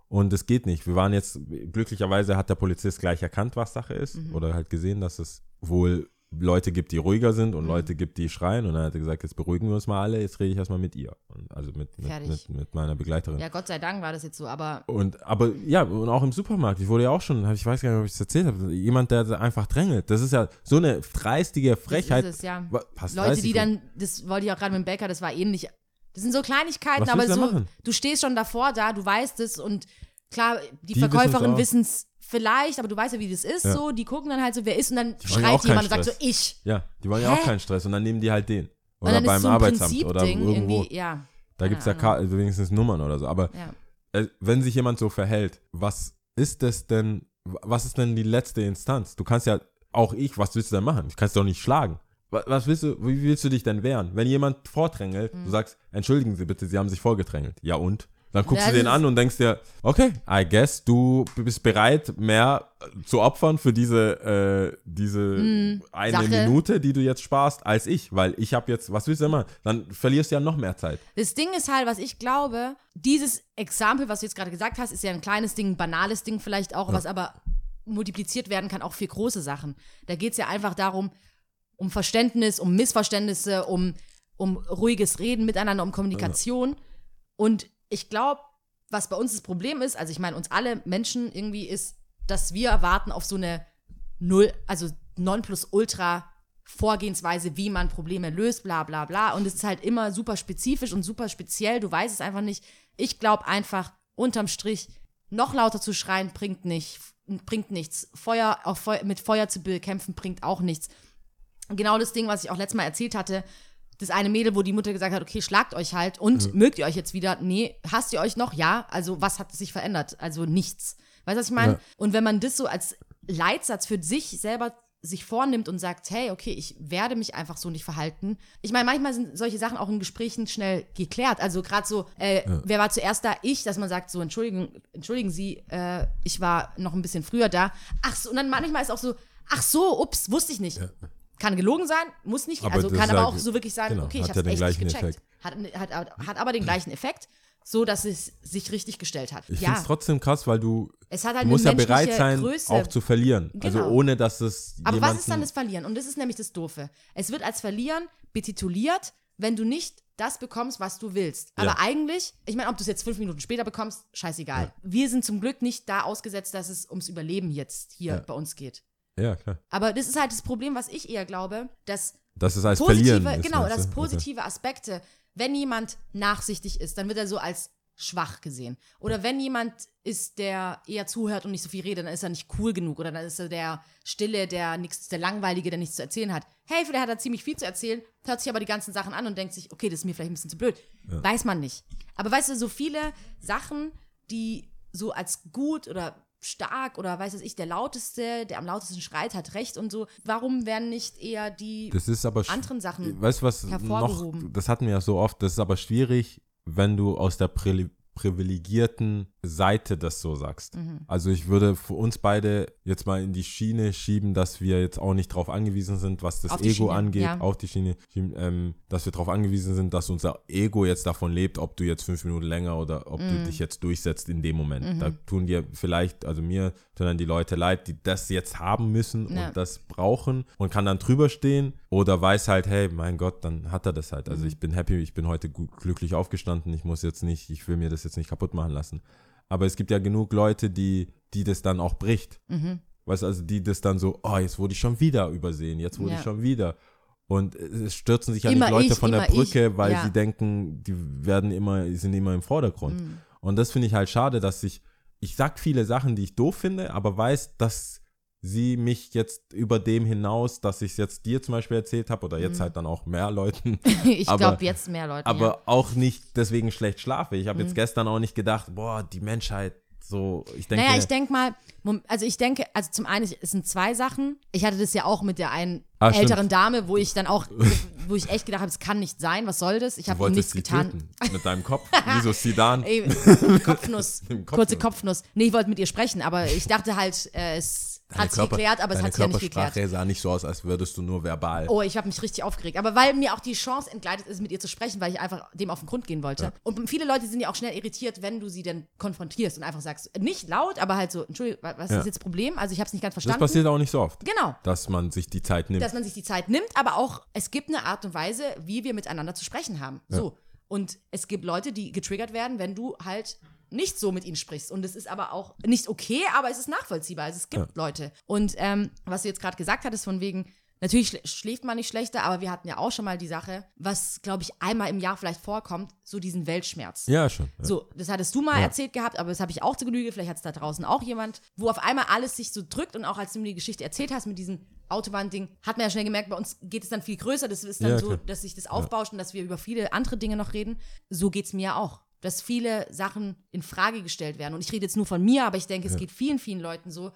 Und es geht nicht. Wir waren jetzt, glücklicherweise hat der Polizist gleich erkannt, was Sache ist. Mhm. Oder halt gesehen, dass es wohl Leute gibt, die ruhiger sind Mhm. und Leute gibt, die schreien. Und dann hat er gesagt, jetzt beruhigen wir uns mal alle, jetzt rede ich erstmal mit ihr. Und also mit, mit, mit, mit meiner Begleiterin. Ja, Gott sei Dank war das jetzt so, aber Und aber ja, und auch im Supermarkt. Ich wurde ja auch schon, ich weiß gar nicht, ob ich es erzählt habe, jemand, der einfach drängelt. Das ist ja so eine dreistige Frechheit. Das ist es, ja. Passt Leute, 30 die dann, das wollte ich auch gerade mit dem Bäcker, das war ähnlich. Das sind so Kleinigkeiten, Was aber du so, machen? du stehst schon davor da, du weißt es und klar, die, Die Verkäuferin wissen es vielleicht, aber du weißt ja, wie das ist, Ja. so, die gucken dann halt so, wer ist und dann schreit jemand und sagt so, ich. Ja, die wollen ja auch Hä? keinen Stress und dann nehmen die halt den. Oder beim so Arbeitsamt oder irgendwo. ja. Da gibt es ja keine Ka- also wenigstens Nummern oder so. Aber ja. äh, wenn sich jemand so verhält, was ist das denn, was ist denn die letzte Instanz? Du kannst ja, auch ich, was willst du denn machen? Ich kann es doch nicht schlagen. Was, was willst du, wie willst du dich denn wehren? Wenn jemand vordrängelt, Mhm. du sagst, entschuldigen Sie bitte, Sie haben sich vorgedrängelt. Ja und? Dann guckst Ja, du den an und denkst dir, okay, I guess du bist bereit, mehr zu opfern für diese, äh, diese eine Sache. Minute, die du jetzt sparst, als ich. Weil ich habe jetzt, was willst du denn machen? Dann verlierst du ja noch mehr Zeit. Das Ding ist halt, was ich glaube, dieses Exempel, was du jetzt gerade gesagt hast, ist ja ein kleines Ding, ein banales Ding vielleicht auch, was aber multipliziert werden kann, auch für große Sachen. Da geht es ja einfach darum, um Verständnis, um Missverständnisse, um, um ruhiges Reden miteinander, um Kommunikation. Und ich glaube, was bei uns das Problem ist, also ich meine, uns alle Menschen irgendwie ist, dass wir warten auf so eine Null, also Nonplusultra Vorgehensweise, wie man Probleme löst, bla bla bla. Und es ist halt immer super spezifisch und super speziell. Du weißt es einfach nicht. Ich glaube einfach, unterm Strich, noch lauter zu schreien bringt nicht, bringt nichts. Feuer Feu mit Feuer zu bekämpfen bringt auch nichts. Genau das Ding, was ich auch letztes Mal erzählt hatte, das eine Mädel, wo die Mutter gesagt hat, okay, schlagt euch halt und mögt ihr euch jetzt wieder? Nee, hasst ihr euch noch? Ja. Also was hat sich verändert? Also nichts. Weißt du, was ich meine? Ja. Und wenn man das so als Leitsatz für sich selber sich vornimmt und sagt, hey, okay, ich werde mich einfach so nicht verhalten. Ich meine, manchmal sind solche Sachen auch in Gesprächen schnell geklärt. Also gerade so, äh, wer war zuerst da? Ich, dass man sagt, so, entschuldigen, entschuldigen Sie, äh, ich war noch ein bisschen früher da. Ach so, und dann manchmal ist auch so, ach so, ups, wusste ich nicht. Kann gelogen sein, muss nicht. Aber also kann aber halt- auch so wirklich sein, genau, okay, ich habe ja echt nicht gecheckt. Hat, hat, hat aber den gleichen Effekt, so dass es sich richtig gestellt hat. Ich ja, finde es trotzdem krass, weil du, es hat halt du musst ja bereit sein, Größe. auch zu verlieren. Also Genau. ohne, dass es Aber was ist dann das Verlieren? Und das ist nämlich das Doofe. Es wird als Verlieren betituliert, wenn du nicht das bekommst, was du willst. Ja. Aber eigentlich, ich meine, ob du es jetzt fünf Minuten später bekommst, scheißegal. Wir sind zum Glück nicht da ausgesetzt, dass es ums Überleben jetzt hier Ja. bei uns geht. Ja, klar. Aber das ist halt das Problem, was ich eher glaube, dass Das ist als positive, Verlieren. genau, dass positive Aspekte, wenn jemand nachsichtig ist, dann wird er so als schwach gesehen. Oder wenn jemand ist, der eher zuhört und nicht so viel redet, dann ist er nicht cool genug. Oder dann ist er der Stille, der nichts, der Langweilige, der nichts zu erzählen hat. Hey, vielleicht hat er ziemlich viel zu erzählen, hört sich aber die ganzen Sachen an und denkt sich, okay, das ist mir vielleicht ein bisschen zu blöd. Weiß man nicht. Aber weißt du, so viele Sachen, die so als gut oder stark oder weiß es ich, der lauteste, der am lautesten schreit, hat recht und so. Warum werden nicht eher die Das ist aber sch- anderen Sachen Weißt was noch? hervorgehoben. Das hatten wir ja so oft. Das ist aber schwierig, wenn du aus der Pri privilegierten Seite das so sagst. Mhm. Also ich würde für uns beide jetzt mal in die Schiene schieben, dass wir jetzt auch nicht darauf angewiesen sind, was das Auf Ego angeht, ja. auf die Schiene, schieben, ähm, dass wir darauf angewiesen sind, dass unser Ego jetzt davon lebt, ob du jetzt fünf Minuten länger oder ob Mhm. du dich jetzt durchsetzt in dem Moment. Da tun dir vielleicht, also mir tun dann die Leute leid, die das jetzt haben müssen Ja. und das brauchen und kann dann drüber stehen oder weiß halt, hey, mein Gott, dann hat er das halt. Mhm. Also ich bin happy, ich bin heute gut, glücklich aufgestanden, ich muss jetzt nicht, ich will mir das jetzt nicht kaputt machen lassen. Aber es gibt ja genug Leute, die, die das dann auch bricht. Mhm. Weißt du, also die das dann so, oh, jetzt wurde ich schon wieder übersehen, jetzt wurde Ja. ich schon wieder. Und es stürzen sich ja Immer nicht Leute ich, von der immer ich. Brücke, weil Ja. sie denken, die werden immer, die sind immer im Vordergrund. Mhm. Und das finde ich halt schade, dass ich, ich sag viele Sachen, die ich doof finde, aber weiß, dass sie mich jetzt über dem hinaus, dass ich es jetzt dir zum Beispiel erzählt habe oder Mhm. jetzt halt dann auch mehr Leuten, ich glaube jetzt mehr Leute. aber ja. auch nicht deswegen schlecht schlafe. Ich Mhm. habe jetzt gestern auch nicht gedacht, boah, die Menschheit so, ich denke, Naja, ich denke mal, also ich denke, also zum einen, es sind zwei Sachen. Ich hatte das ja auch mit der einen Ah, stimmt. älteren Dame, wo ich dann auch, wo ich echt gedacht habe, es kann nicht sein, was soll das? Ich habe nichts getan. mit deinem Kopf, wie so Sidan. Ey, Kopfnuss, Kopfnuss. kurze Kopfnuss. Nee, ich wollte mit ihr sprechen, aber ich dachte halt, äh, es hat sich geklärt, aber es deine hat sich ja nicht geklärt. Körpersprache sah nicht so aus, als würdest du nur verbal. Oh, ich habe mich richtig aufgeregt. Aber weil mir auch die Chance entgleitet ist, mit ihr zu sprechen, weil ich einfach dem auf den Grund gehen wollte. Und viele Leute sind ja auch schnell irritiert, wenn du sie dann konfrontierst und einfach sagst, nicht laut, aber halt so, Entschuldigung, wa- was Ja. ist jetzt das Problem? Also ich habe es nicht ganz das verstanden. passiert auch nicht so oft, Genau. dass man sich die Zeit nimmt. Dass man sich die Zeit nimmt, aber auch, es gibt eine Art und Weise, wie wir miteinander zu sprechen haben. So. Und es gibt Leute, die getriggert werden, wenn du halt nicht so mit ihnen sprichst. Und es ist aber auch nicht okay, aber es ist nachvollziehbar. Also es gibt Leute. Und ähm, was du jetzt gerade gesagt hattest, von wegen, natürlich schl schläft man nicht schlechter, aber wir hatten ja auch schon mal die Sache, was, glaube ich, einmal im Jahr vielleicht vorkommt, so diesen Weltschmerz. ja, schon. Ja. So, das hattest du mal erzählt gehabt, aber das habe ich auch zu Genüge. Vielleicht hat es da draußen auch jemand, wo auf einmal alles sich so drückt und auch als du mir die Geschichte erzählt hast mit diesem Autobahnding, hat man ja schnell gemerkt, bei uns geht es dann viel größer. Das ist dann Ja, so, dass sich das aufbauscht und dass wir über viele andere Dinge noch reden. So geht es mir auch. Dass viele Sachen in Frage gestellt werden. Und ich rede jetzt nur von mir, aber ich denke, es geht vielen, vielen Leuten so,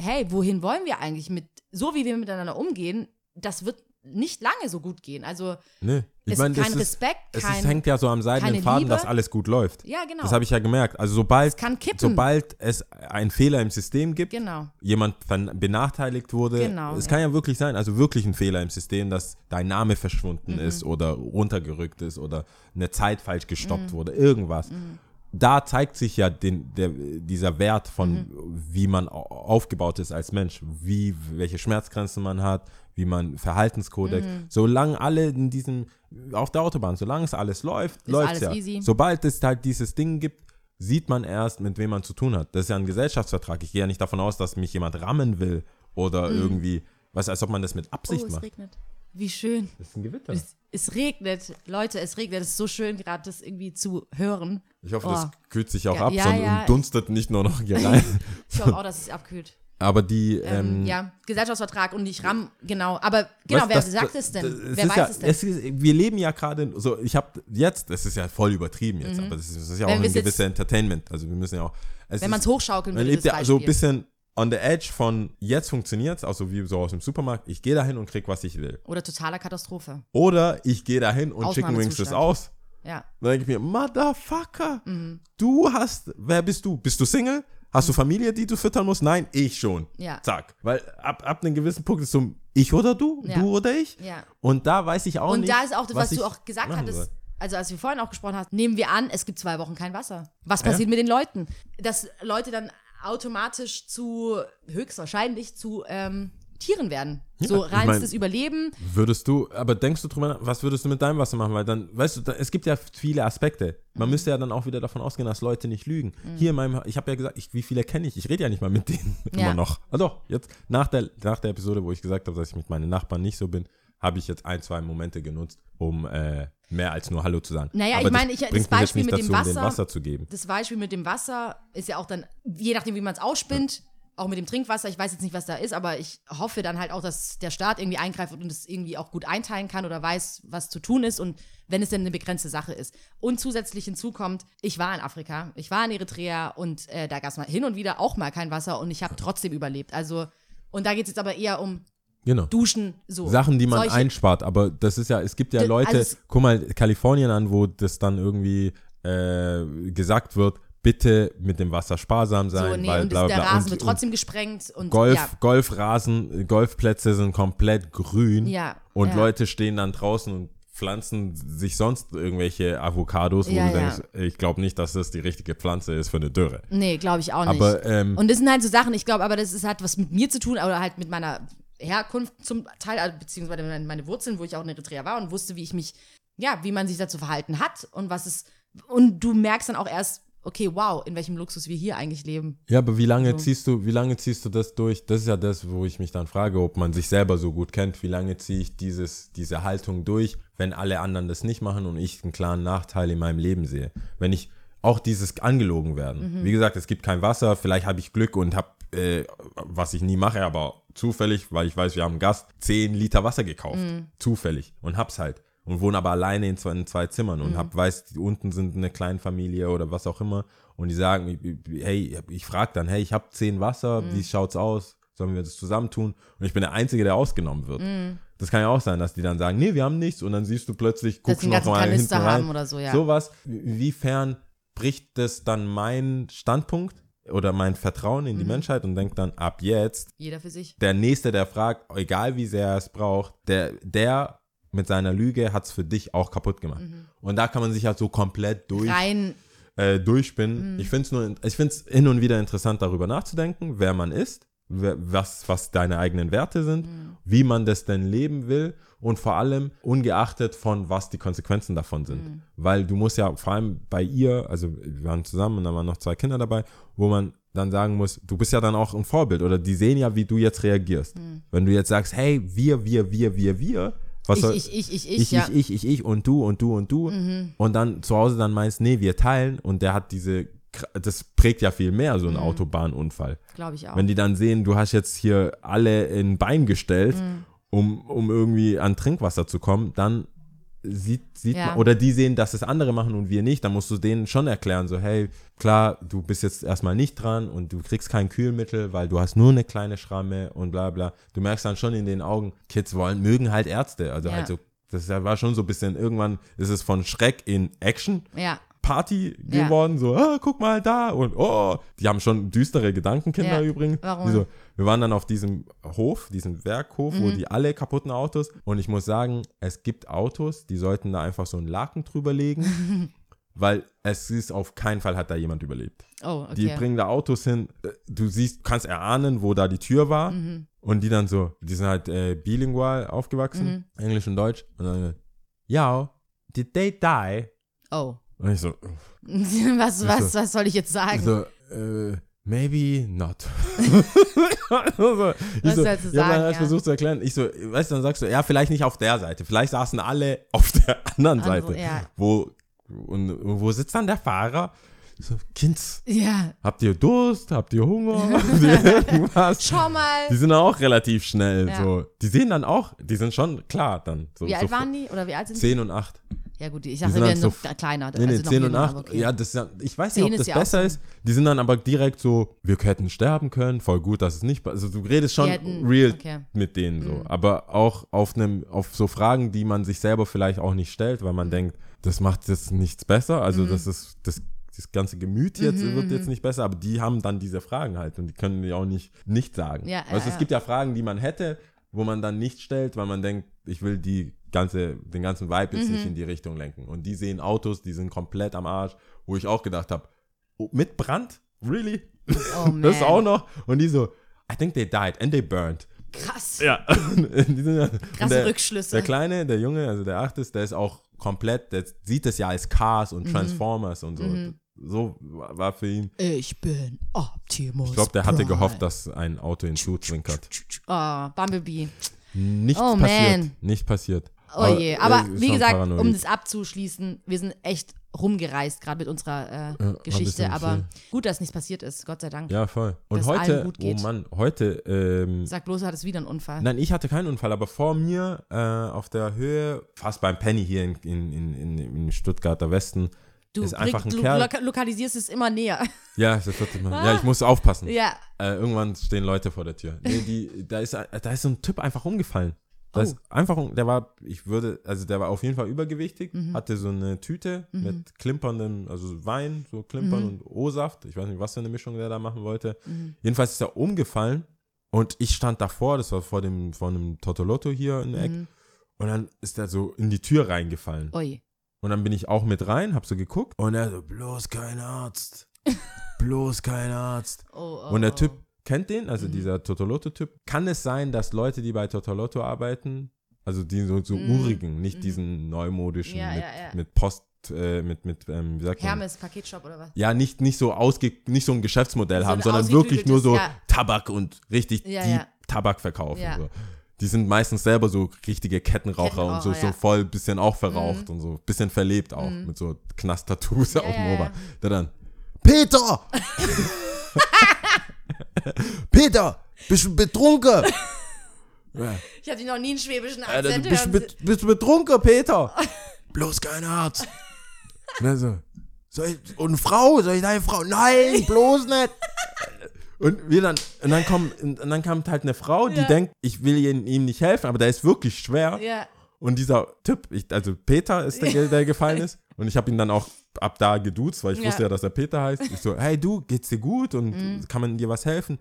hey, wohin wollen wir eigentlich mit, so wie wir miteinander umgehen, das wird nicht lange so gut gehen. Also, Nee. Ich es meine, kein ist, Respekt, es kein- ist, hängt ja so am seidenen Faden, Liebe. dass alles gut läuft. ja, genau. Das habe ich ja gemerkt. Also sobald, kippen. sobald es einen Fehler im System gibt, genau. jemand benachteiligt wurde, Genau, es ja. kann ja wirklich sein, also wirklich ein Fehler im System, dass dein Name verschwunden Mhm. ist oder runtergerückt ist oder eine Zeit falsch Mhm. gestoppt wurde, irgendwas. Da zeigt sich ja den, der, dieser Wert von, Mhm. wie man au- aufgebaut ist als Mensch, wie, welche Schmerzgrenzen man hat, wie man Verhaltenskodex. Mhm. Solange alle in diesem, auf der Autobahn, solange es alles läuft, läuft alles ja. easy. Sobald es halt dieses Ding gibt, sieht man erst, mit wem man zu tun hat. Das ist ja ein Gesellschaftsvertrag. Ich gehe ja nicht davon aus, dass mich jemand rammen will oder irgendwie, was, als ob man das mit Absicht Mhm. oh, es macht. regnet. Wie schön. Das ist ein Gewitter. Es, es regnet. Leute, es regnet. Es ist so schön, gerade das irgendwie zu hören. Ich hoffe, Oh. das kühlt sich auch Ja, ab ja, sondern ja. und dunstet nicht nur noch hier rein. Ich hoffe auch, dass es abkühlt. Aber die, Ähm, ähm, ja, Gesellschaftsvertrag und nicht RAM, genau. Aber genau, Weißt, wer das- sagt das- es denn? das- wer ist weiß ja, es denn? Es ist, wir leben ja gerade so, ich habe jetzt, das ist ja voll übertrieben jetzt, aber das ist, das ist ja Mhm. Wenn auch ein gewisses Entertainment. Also wir müssen ja auch. Es Wenn man ist- es hochschaukeln Man lebt ja so ein bisschen on the edge von jetzt funktioniert es, also wie so aus dem Supermarkt. Ich gehe dahin und krieg, was ich will. Oder totaler Katastrophe. Oder ich gehe dahin und Chicken Wings Ausnahmezustand. aus. Ja. Dann denke ich mir, Motherfucker, Mhm. du hast, wer bist du? Bist du Single? Hast du Familie, die du füttern musst? Nein, ich schon. Ja. Zack. Weil ab, ab einem gewissen Punkt ist so, ich oder du? Ja. Du oder ich? Ja. Und da weiß ich auch Und nicht. da ist auch das, was, ich du auch gesagt hattest, soll. also als wir vorhin auch gesprochen hast, nehmen wir an, es gibt zwei Wochen kein Wasser. Was passiert mit den Leuten? Dass Leute dann automatisch zu, höchstwahrscheinlich zu ähm, Tieren werden. so ich reinstes mein- Überleben. Würdest du, aber denkst du drüber nach, was würdest du mit deinem Wasser machen? Weil dann, weißt du, da, es gibt ja viele Aspekte. Man müsste ja dann auch wieder davon ausgehen, dass Leute nicht lügen. Hier in meinem, ich habe ja gesagt, ich, wie viele kenne ich? Ich rede ja nicht mal mit denen Ja. immer noch. Doch, jetzt nach der, nach der Episode, wo ich gesagt habe, dass ich mit meinen Nachbarn nicht so bin, habe ich jetzt ein, zwei Momente genutzt, um äh, mehr als nur Hallo zu sagen. Naja, aber ich meine, ich- das Beispiel mit dem dazu, um den Wasser- Wasser zu geben. Das Beispiel mit dem Wasser ist ja auch dann, je nachdem, wie man es ausspinnt, auch mit dem Trinkwasser, ich weiß jetzt nicht, was da ist, aber ich hoffe dann halt auch, dass der Staat irgendwie eingreift und es irgendwie auch gut einteilen kann oder weiß, was zu tun ist und wenn es denn eine begrenzte Sache ist. Und zusätzlich hinzukommt, ich war in Afrika, ich war in Eritrea und äh, da gab es mal hin und wieder auch mal kein Wasser und ich habe trotzdem überlebt. Also, und da geht es jetzt aber eher um Genau. Duschen, so. Sachen, die man Solche- einspart, aber das ist ja, es gibt ja Leute, also guck mal Kalifornien an, wo das dann irgendwie äh, gesagt wird, bitte mit dem Wasser sparsam sein, So, nee, weil und bla das, bla der bla. Rasen und, wird trotzdem gesprengt und Golf, ja, Golfrasen, Golfplätze sind komplett grün Ja, und ja. Leute stehen dann draußen und pflanzen sich sonst irgendwelche Avocados, wo Ja, du ja. denkst, ich glaube nicht, dass das die richtige Pflanze ist für eine Dürre. Nee, glaube ich auch nicht. Aber ähm, und das sind halt so Sachen, ich glaube aber, das ist, hat was mit mir zu tun oder halt mit meiner Herkunft zum Teil, also beziehungsweise meine, meine Wurzeln, wo ich auch in Eritrea war und wusste, wie ich mich, ja, wie man sich dazu verhalten hat und was es, und du merkst dann auch erst, okay, wow, in welchem Luxus wir hier eigentlich leben. Ja, aber wie lange So. ziehst du, wie lange ziehst du das durch? Das ist ja das, wo ich mich dann frage, ob man sich selber so gut kennt. Wie lange ziehe ich dieses, diese Haltung durch, wenn alle anderen das nicht machen und ich einen klaren Nachteil in meinem Leben sehe? Wenn ich auch dieses angelogen werden. Wie gesagt, es gibt kein Wasser, vielleicht habe ich Glück und habe, äh, was ich nie mache, aber zufällig, weil ich weiß, wir haben einen Gast, 10 Liter Wasser gekauft. Zufällig. Und hab's halt. Und wohne aber alleine in zwei, in zwei Zimmern und hab, weiß, die unten sind eine Kleinfamilie oder was auch immer. Und die sagen, hey, ich frag dann, hey, ich habe zehn Wasser, wie schaut's aus? Sollen wir das zusammentun? Und ich bin der Einzige, der ausgenommen wird. Das kann ja auch sein, dass die dann sagen, nee, wir haben nichts. Und dann siehst du plötzlich, guckst du noch mal hinten rein. haben oder so, ja. Sowas. Inwiefern bricht das dann mein Standpunkt oder mein Vertrauen Mhm. in die Menschheit und denkt dann, ab jetzt Jeder für sich. der Nächste, der fragt, egal wie sehr er es braucht, der, der mit seiner Lüge hat es für dich auch kaputt gemacht. Und da kann man sich halt so komplett durch, Mhm. Rein, äh, durchspinnen. Ich finde es nur, ich finde es hin und wieder interessant, darüber nachzudenken, wer man ist, wer, was, was deine eigenen Werte sind, wie man das denn leben will und vor allem ungeachtet von, was die Konsequenzen davon sind. Weil du musst ja vor allem bei ihr, also wir waren zusammen und da waren noch zwei Kinder dabei, wo man dann sagen muss, du bist ja dann auch ein Vorbild oder die sehen ja, wie du jetzt reagierst. Wenn du jetzt sagst, hey, wir, wir, wir, wir, wir, was ich, soll, ich, ich, ich, ich, ich, ja. Mhm. ich, ich, ich, ich und du und du und du. Und dann zu Hause dann meinst, nee, wir teilen und der hat diese, das prägt ja viel mehr, Mhm. so ein Autobahnunfall. Glaube ich auch. Wenn die dann sehen, du hast jetzt hier alle in Bein gestellt, Mhm. um, um irgendwie an Trinkwasser zu kommen, dann sieht, sieht Ja. man, oder die sehen, dass es andere machen und wir nicht, dann musst du denen schon erklären, so, hey, klar, du bist jetzt erstmal nicht dran und du kriegst kein Kühlmittel, weil du hast nur eine kleine Schramme und bla bla. Du merkst dann schon in den Augen, Kids wollen, mögen halt Ärzte. Also Ja. halt so, das war schon so ein bisschen, irgendwann ist es von Schreck in Action. ja. Party Ja. geworden, so, ah, guck mal da und oh, die haben schon düstere Gedankenkinder Ja. übrigens. Warum? So, wir waren dann auf diesem Hof, diesem Werkhof, Mhm. wo die alle kaputten Autos und ich muss sagen, es gibt Autos, die sollten da einfach so einen Laken drüber legen, weil es ist auf keinen Fall hat da jemand überlebt. Oh, okay. Die bringen da Autos hin, äh, du siehst, kannst erahnen, wo da die Tür war Mhm. und die dann so, die sind halt äh, bilingual aufgewachsen, Mhm. Englisch und Deutsch und dann, ja, did they die? oh. Und ich so, was, was, was soll ich jetzt sagen? so, äh, maybe not. so, ich Was so, sollst du ich dann sagen, ja. versucht zu erklären, ich so, weißt du, dann sagst du, ja, vielleicht nicht auf der Seite, vielleicht saßen alle auf der anderen Andere, Seite. ja. Wo, und wo sitzt dann der Fahrer? So, Kinds, Ja. habt ihr Durst? Habt ihr Hunger? Habt ihr irgendwas? Schau mal. Die sind auch relativ schnell. Ja. So. Die sehen dann auch, die sind schon klar dann. So, Wie so alt waren die? Oder wie alt sind die? 10 und 8. Ja, gut, ich Die dachte, sind wir halt wären so noch kleiner. Nee, nee, also noch 10 und jünger, 8. aber okay. Ja, das ich weiß 10 nicht, ob das ja besser so. ist. Die sind dann aber direkt so, wir hätten sterben können, voll gut, dass es nicht, also du redest schon Die hätten- real okay. mit denen so. Mhm. Aber auch auf einem, auf so Fragen, die man sich selber vielleicht auch nicht stellt, weil Mhm. man denkt, das macht jetzt nichts besser. Also das ist, das, das ganze Gemüt jetzt Mhm, wird jetzt nicht besser, aber die haben dann diese Fragen halt und die können die auch nicht, nicht sagen. Ja, also ja, es ja. gibt ja Fragen, die man hätte, wo man dann nicht stellt, weil man denkt, ich will die ganze, den ganzen Vibe jetzt Mhm. nicht in die Richtung lenken. Und die sehen Autos, die sind komplett am Arsch, wo ich auch gedacht habe, oh, mit Brand? Really? Oh, man. das auch noch? Und die so, I think they died and they burned. Krass. Ja. Krasse der, Rückschlüsse. Der Kleine, der Junge, also der Acht ist, der ist auch komplett, der sieht das ja als Cars und Transformers und so. So war für ihn. Ich bin Optimus. Ich glaube, der hatte Prime. gehofft, dass ein Auto hinzuzwinkert. Oh, Bumblebee. Nichts Oh, passiert. man. Nicht passiert. Oh je. Aber er wie gesagt, paranoid. um das abzuschließen, wir sind echt rumgereist, gerade mit unserer äh, Ja, Geschichte. Aber viel. gut, dass nichts passiert ist. Gott sei Dank. Ja, voll. Und heute, oh. Mann, heute, ähm, Sag bloß, du hattest wieder einen Unfall. nein, ich hatte keinen Unfall, aber vor mir äh, auf der Höhe, fast beim Penny hier in, in, in, in, im Stuttgarter Westen, du ist einfach ein du Kerl. loka Ja, das wird immer, ja, ich muss aufpassen. ja. Äh, irgendwann stehen Leute vor der Tür. Nee, die, da, ist, da ist so ein Typ einfach umgefallen. Da Oh. ist einfach, der war, ich würde, also der war auf jeden Fall übergewichtig, Mhm. hatte so eine Tüte mit klimpernden, also Wein, so klimpern Mhm. und O-Saft. Ich weiß nicht, was für eine Mischung der da machen wollte. Jedenfalls ist er umgefallen und ich stand davor, das war vor dem, vor einem Totolotto hier in der Eck. Mhm. Und dann ist er so in die Tür reingefallen. Ui. Und dann bin ich auch mit rein, hab so geguckt und er so, bloß kein Arzt. bloß kein Arzt. Oh, oh, Und der oh. Typ kennt den, Mhm. also dieser Totolotto-Typ. Kann es sein, dass Leute, die bei Totolotto arbeiten, also die so, so urigen, nicht diesen neumodischen Mhm. Ja, mit, ja, ja. mit Post, äh, mit, mit, ähm, wie sagt man? Hermes Paketshop oder was? Ja, nicht, nicht so ausge, nicht so ein Geschäftsmodell So haben, sondern wirklich nur so. Tabak und richtig ja. Tabak verkaufen. Ja. So. Die sind meistens selber so richtige Kettenraucher, und so, Kettenraucher, so ja. voll bisschen auch verraucht und so, bisschen verlebt auch, mit so Knast-Tattoos auf dem ja, ja. Ober. Der dann, Peter! Peter, bist du betrunken? ja. Ich hatte noch nie einen schwäbischen Alter, Akzent du bist, bet, bist du betrunken, Peter? Bloß kein Arzt. Und, so, soll ich, und Frau, soll ich deine Frau? Nein, bloß nicht. Und wir dann, und dann kommen, und dann kommt halt eine Frau, die Ja. denkt, ich will ihm, nicht helfen, aber der ist wirklich schwer. Ja. Und dieser Typ, ich, also Peter ist der, der gefallen ist. Und ich habe ihn dann auch ab da geduzt, weil ich Ja. wusste ja, dass er Peter heißt. Ich so, hey du, geht's dir gut und Mhm. kann man dir was helfen?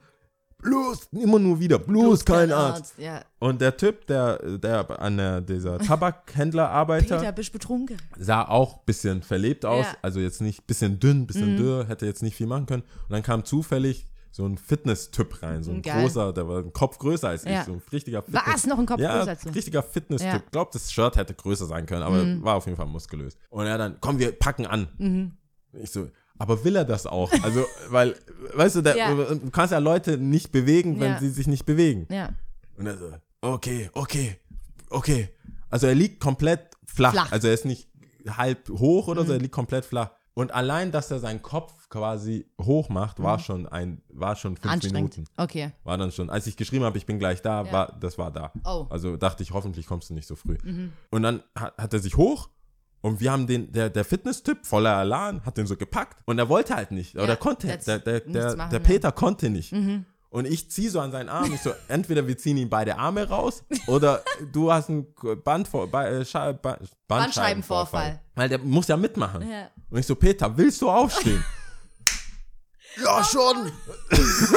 Bloß, immer nur wieder, bloß, kein Arzt. Ja. Und der Typ, der, der an der, dieser Tabakhändler arbeitet, Peter, bist du betrunken? sah auch ein bisschen verlebt aus. Ja. Mhm. Also jetzt nicht bisschen dünn, bisschen dürr, hätte jetzt nicht viel machen können. Und dann kam zufällig so ein Fitness-Typ rein, so ein Geil. großer, der war ein Kopf größer als Ja. ich, so ein richtiger Fitness. Was? Noch ein Kopf ja, größer als du? richtiger Fitness-Typ. Ja. Mhm. Ich glaube, das Shirt hätte größer sein können, aber war auf jeden Fall muskulös. Und er dann, komm, wir packen an. Mhm. Ich so, aber will er das auch? Also, weil, weißt du, der, Ja. du kannst ja Leute nicht bewegen, wenn sie sich nicht bewegen. Ja. Und er so, okay, okay, okay. Also er liegt komplett flach. Flach. Mhm. Also er ist nicht halb hoch oder so, er liegt komplett flach. Und allein, dass er seinen Kopf quasi hoch macht, war schon ein, war schon fünf Mhm. Anstrengend. Minuten. Okay. War dann schon, als ich geschrieben habe, ich bin gleich da, Ja. war, das war da. Oh. Mhm. Also dachte ich, hoffentlich kommst du nicht so früh. Und dann hat, hat er sich hoch und wir haben den, der, der Fitness-Typ voller Alarm hat den so gepackt und er wollte halt nicht. Oder konnte, der der, der, nichts der, machen, der ja. Mhm. Peter konnte nicht. Und ich ziehe so an seinen Arm. Ich so, entweder wir ziehen ihm beide Arme raus oder du hast einen Bandvor Ba- äh, Scha- Ba- Bandscheibenvorfall. Weil der muss ja mitmachen. Ja. Und ich so, Peter, willst du aufstehen? ja, schon.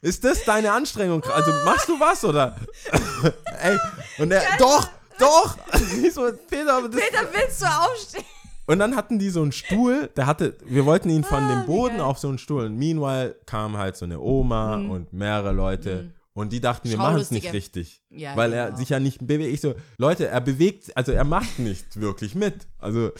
Ist das deine Anstrengung? Also machst du was oder? Ey, und er, doch, doch. Ich so, Peter, Peter, willst du aufstehen? Und dann hatten die so einen Stuhl, der hatte, wir wollten ihn von Ah, dem Boden auf so einen Stuhl. Und meanwhile kam halt so eine Oma und mehrere Leute. Und die dachten, wir machen es nicht Mhm. Richtig. Ja, weil er genau. sich ja nicht bewegt. Ich so, Leute, er bewegt, also er macht nicht wirklich mit. Also,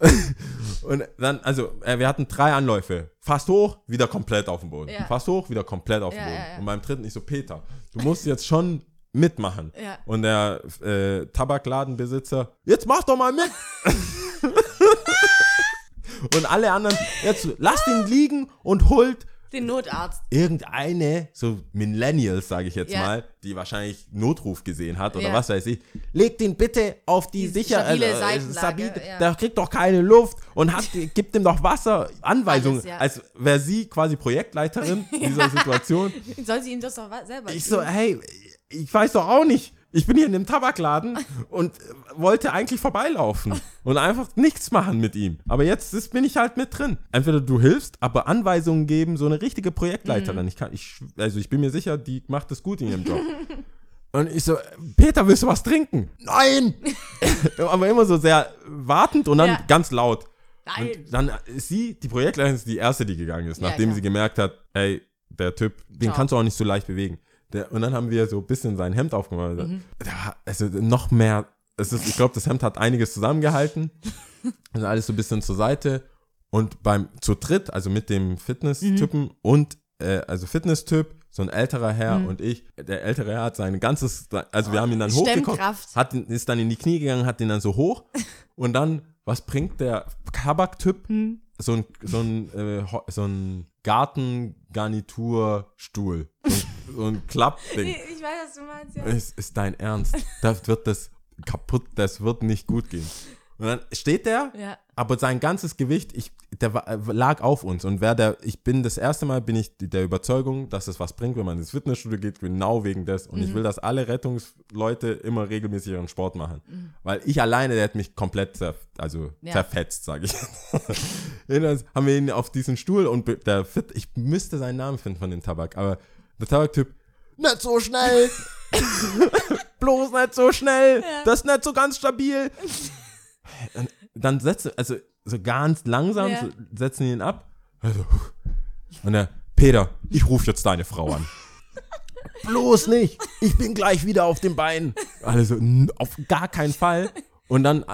und dann, also, äh, wir hatten drei Anläufe. Fast hoch, wieder komplett auf dem Boden. Ja. Fast hoch, wieder komplett auf dem Ja, Boden. ja, ja. Und beim dritten, ich so, Peter, du musst jetzt schon mitmachen. Und der äh, Tabakladenbesitzer, jetzt mach doch mal mit. Und alle anderen, jetzt lasst ihn liegen und holt Den Notarzt. irgendeine, so Millennials, sage ich jetzt Ja. mal, die wahrscheinlich Notruf gesehen hat oder Ja. was weiß ich, legt ihn bitte auf die, Die sicher, stabile äh, Seitenlage, stabil- ja. der kriegt doch keine Luft und hat, gibt ihm doch Wasser, Anweisungen, Alles, als wäre sie quasi Projektleiterin dieser Situation. Soll sie ihm das doch selber Ich so, hey, ich weiß doch auch nicht. Ich bin hier in dem Tabakladen und äh, wollte eigentlich vorbeilaufen und einfach nichts machen mit ihm. Aber jetzt ist, bin ich halt mit drin. Entweder du hilfst, aber Anweisungen geben, so eine richtige Projektleiterin. Ich kann, ich, also ich bin mir sicher, die macht das gut in ihrem Job. Und ich so, Peter, willst du was trinken? Nein! aber immer so sehr wartend und dann Ja. ganz laut. Nein. Und dann ist sie, die Projektleiterin ist die erste, die gegangen ist, Ja, nachdem klar. sie gemerkt hat, ey, der Typ, den Ciao. kannst du auch nicht so leicht bewegen. Der, und dann haben wir so ein bisschen sein Hemd aufgemacht. Mhm. Da, also noch mehr, es ist, ich glaube, das Hemd hat einiges zusammengehalten. Also alles so ein bisschen zur Seite. Und beim zu dritt, also mit dem Fitness-Typen Mhm. und äh, also Fitness-Typ, so ein älterer Herr und ich. Der ältere Herr hat sein ganzes, also wir haben ihn dann hochgekommen, hat, ist dann in die Knie gegangen, hat ihn dann so hoch und dann, was bringt der Kabak-Typ? So ein, so ein, äh, so ein Gartengarniturstuhl. So so ein Klappding. Ich weiß, was du meinst, ja. Es ist dein Ernst. Da wird das kaputt, das wird nicht gut gehen. Und dann steht der, Ja. aber sein ganzes Gewicht, ich, der war- lag auf uns. Und wer der, ich bin das erste Mal, bin ich der Überzeugung, dass es was bringt, wenn man ins Fitnessstudio geht, genau wegen des. Und Mhm. ich will, dass alle Rettungsleute immer regelmäßig ihren Sport machen. Mhm. Weil ich alleine, der hat mich komplett zerf also Ja. zerfetzt, sage ich. Jedenfalls haben wir ihn auf diesen Stuhl und der Fit, ich müsste seinen Namen finden von dem Tabak, aber der Tabaktyp, nicht so schnell! Bloß nicht so schnell! Das ist nicht so ganz stabil! Und dann setze, also so ganz langsam Ja. so, setzen ihn ab. Also, und er, Peter, ich rufe jetzt deine Frau an. Bloß nicht! Ich bin gleich wieder auf den Beinen. Alle so, "N- auf gar keinen Fall. Und dann,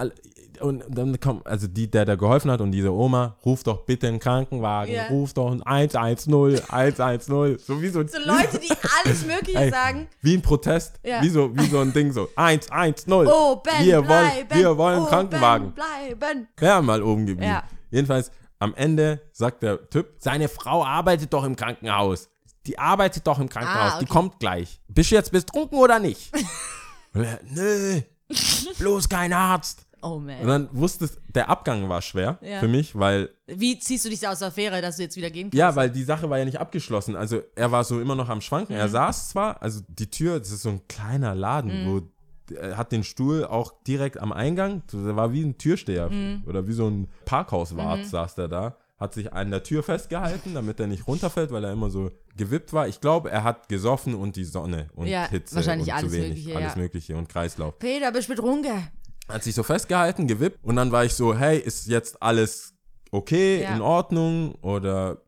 und dann kommt, also die, der da geholfen hat und diese Oma, ruf doch bitte einen Krankenwagen, Ja. ruf doch ein 110, 110. So wie so, So Leute, die alles Mögliche Ey, sagen. Wie ein Protest, Ja. wie, so, wie so ein Ding so, 110. Oben wir wollen, bleiben. wir wollen oben Krankenwagen. bleiben. Ja, mal oben geblieben. Ja. Jedenfalls, am Ende sagt der Typ, seine Frau arbeitet doch im Krankenhaus. Die arbeitet doch im Krankenhaus, Ah, die okay. kommt gleich. Bist du jetzt betrunken oder nicht? Und er, nö, bloß kein Arzt. Oh Und man. dann wusstest, der Abgang war schwer Ja. für mich, weil, Wie ziehst du dich da aus der Affäre, dass du jetzt wieder gehen kannst? ja, weil die Sache war ja nicht abgeschlossen. Also er war so immer noch am Schwanken. Mhm. Er saß zwar, also die Tür, das ist so ein kleiner Laden, Mhm. wo er hat den Stuhl auch direkt am Eingang. Der war wie ein Türsteher Mhm. oder wie so ein Parkhauswart saß der da. Hat sich an der Tür festgehalten, damit er nicht runterfällt, weil er immer so gewippt war. Ich glaube, er hat gesoffen und die Sonne und Ja, Hitze wahrscheinlich und alles zu wenig, Mögliche, alles ja. Mögliche und Kreislauf. Peter, bist du betrunken? Hat sich so festgehalten, gewippt und dann war ich so, hey, ist jetzt alles okay, Ja. in Ordnung oder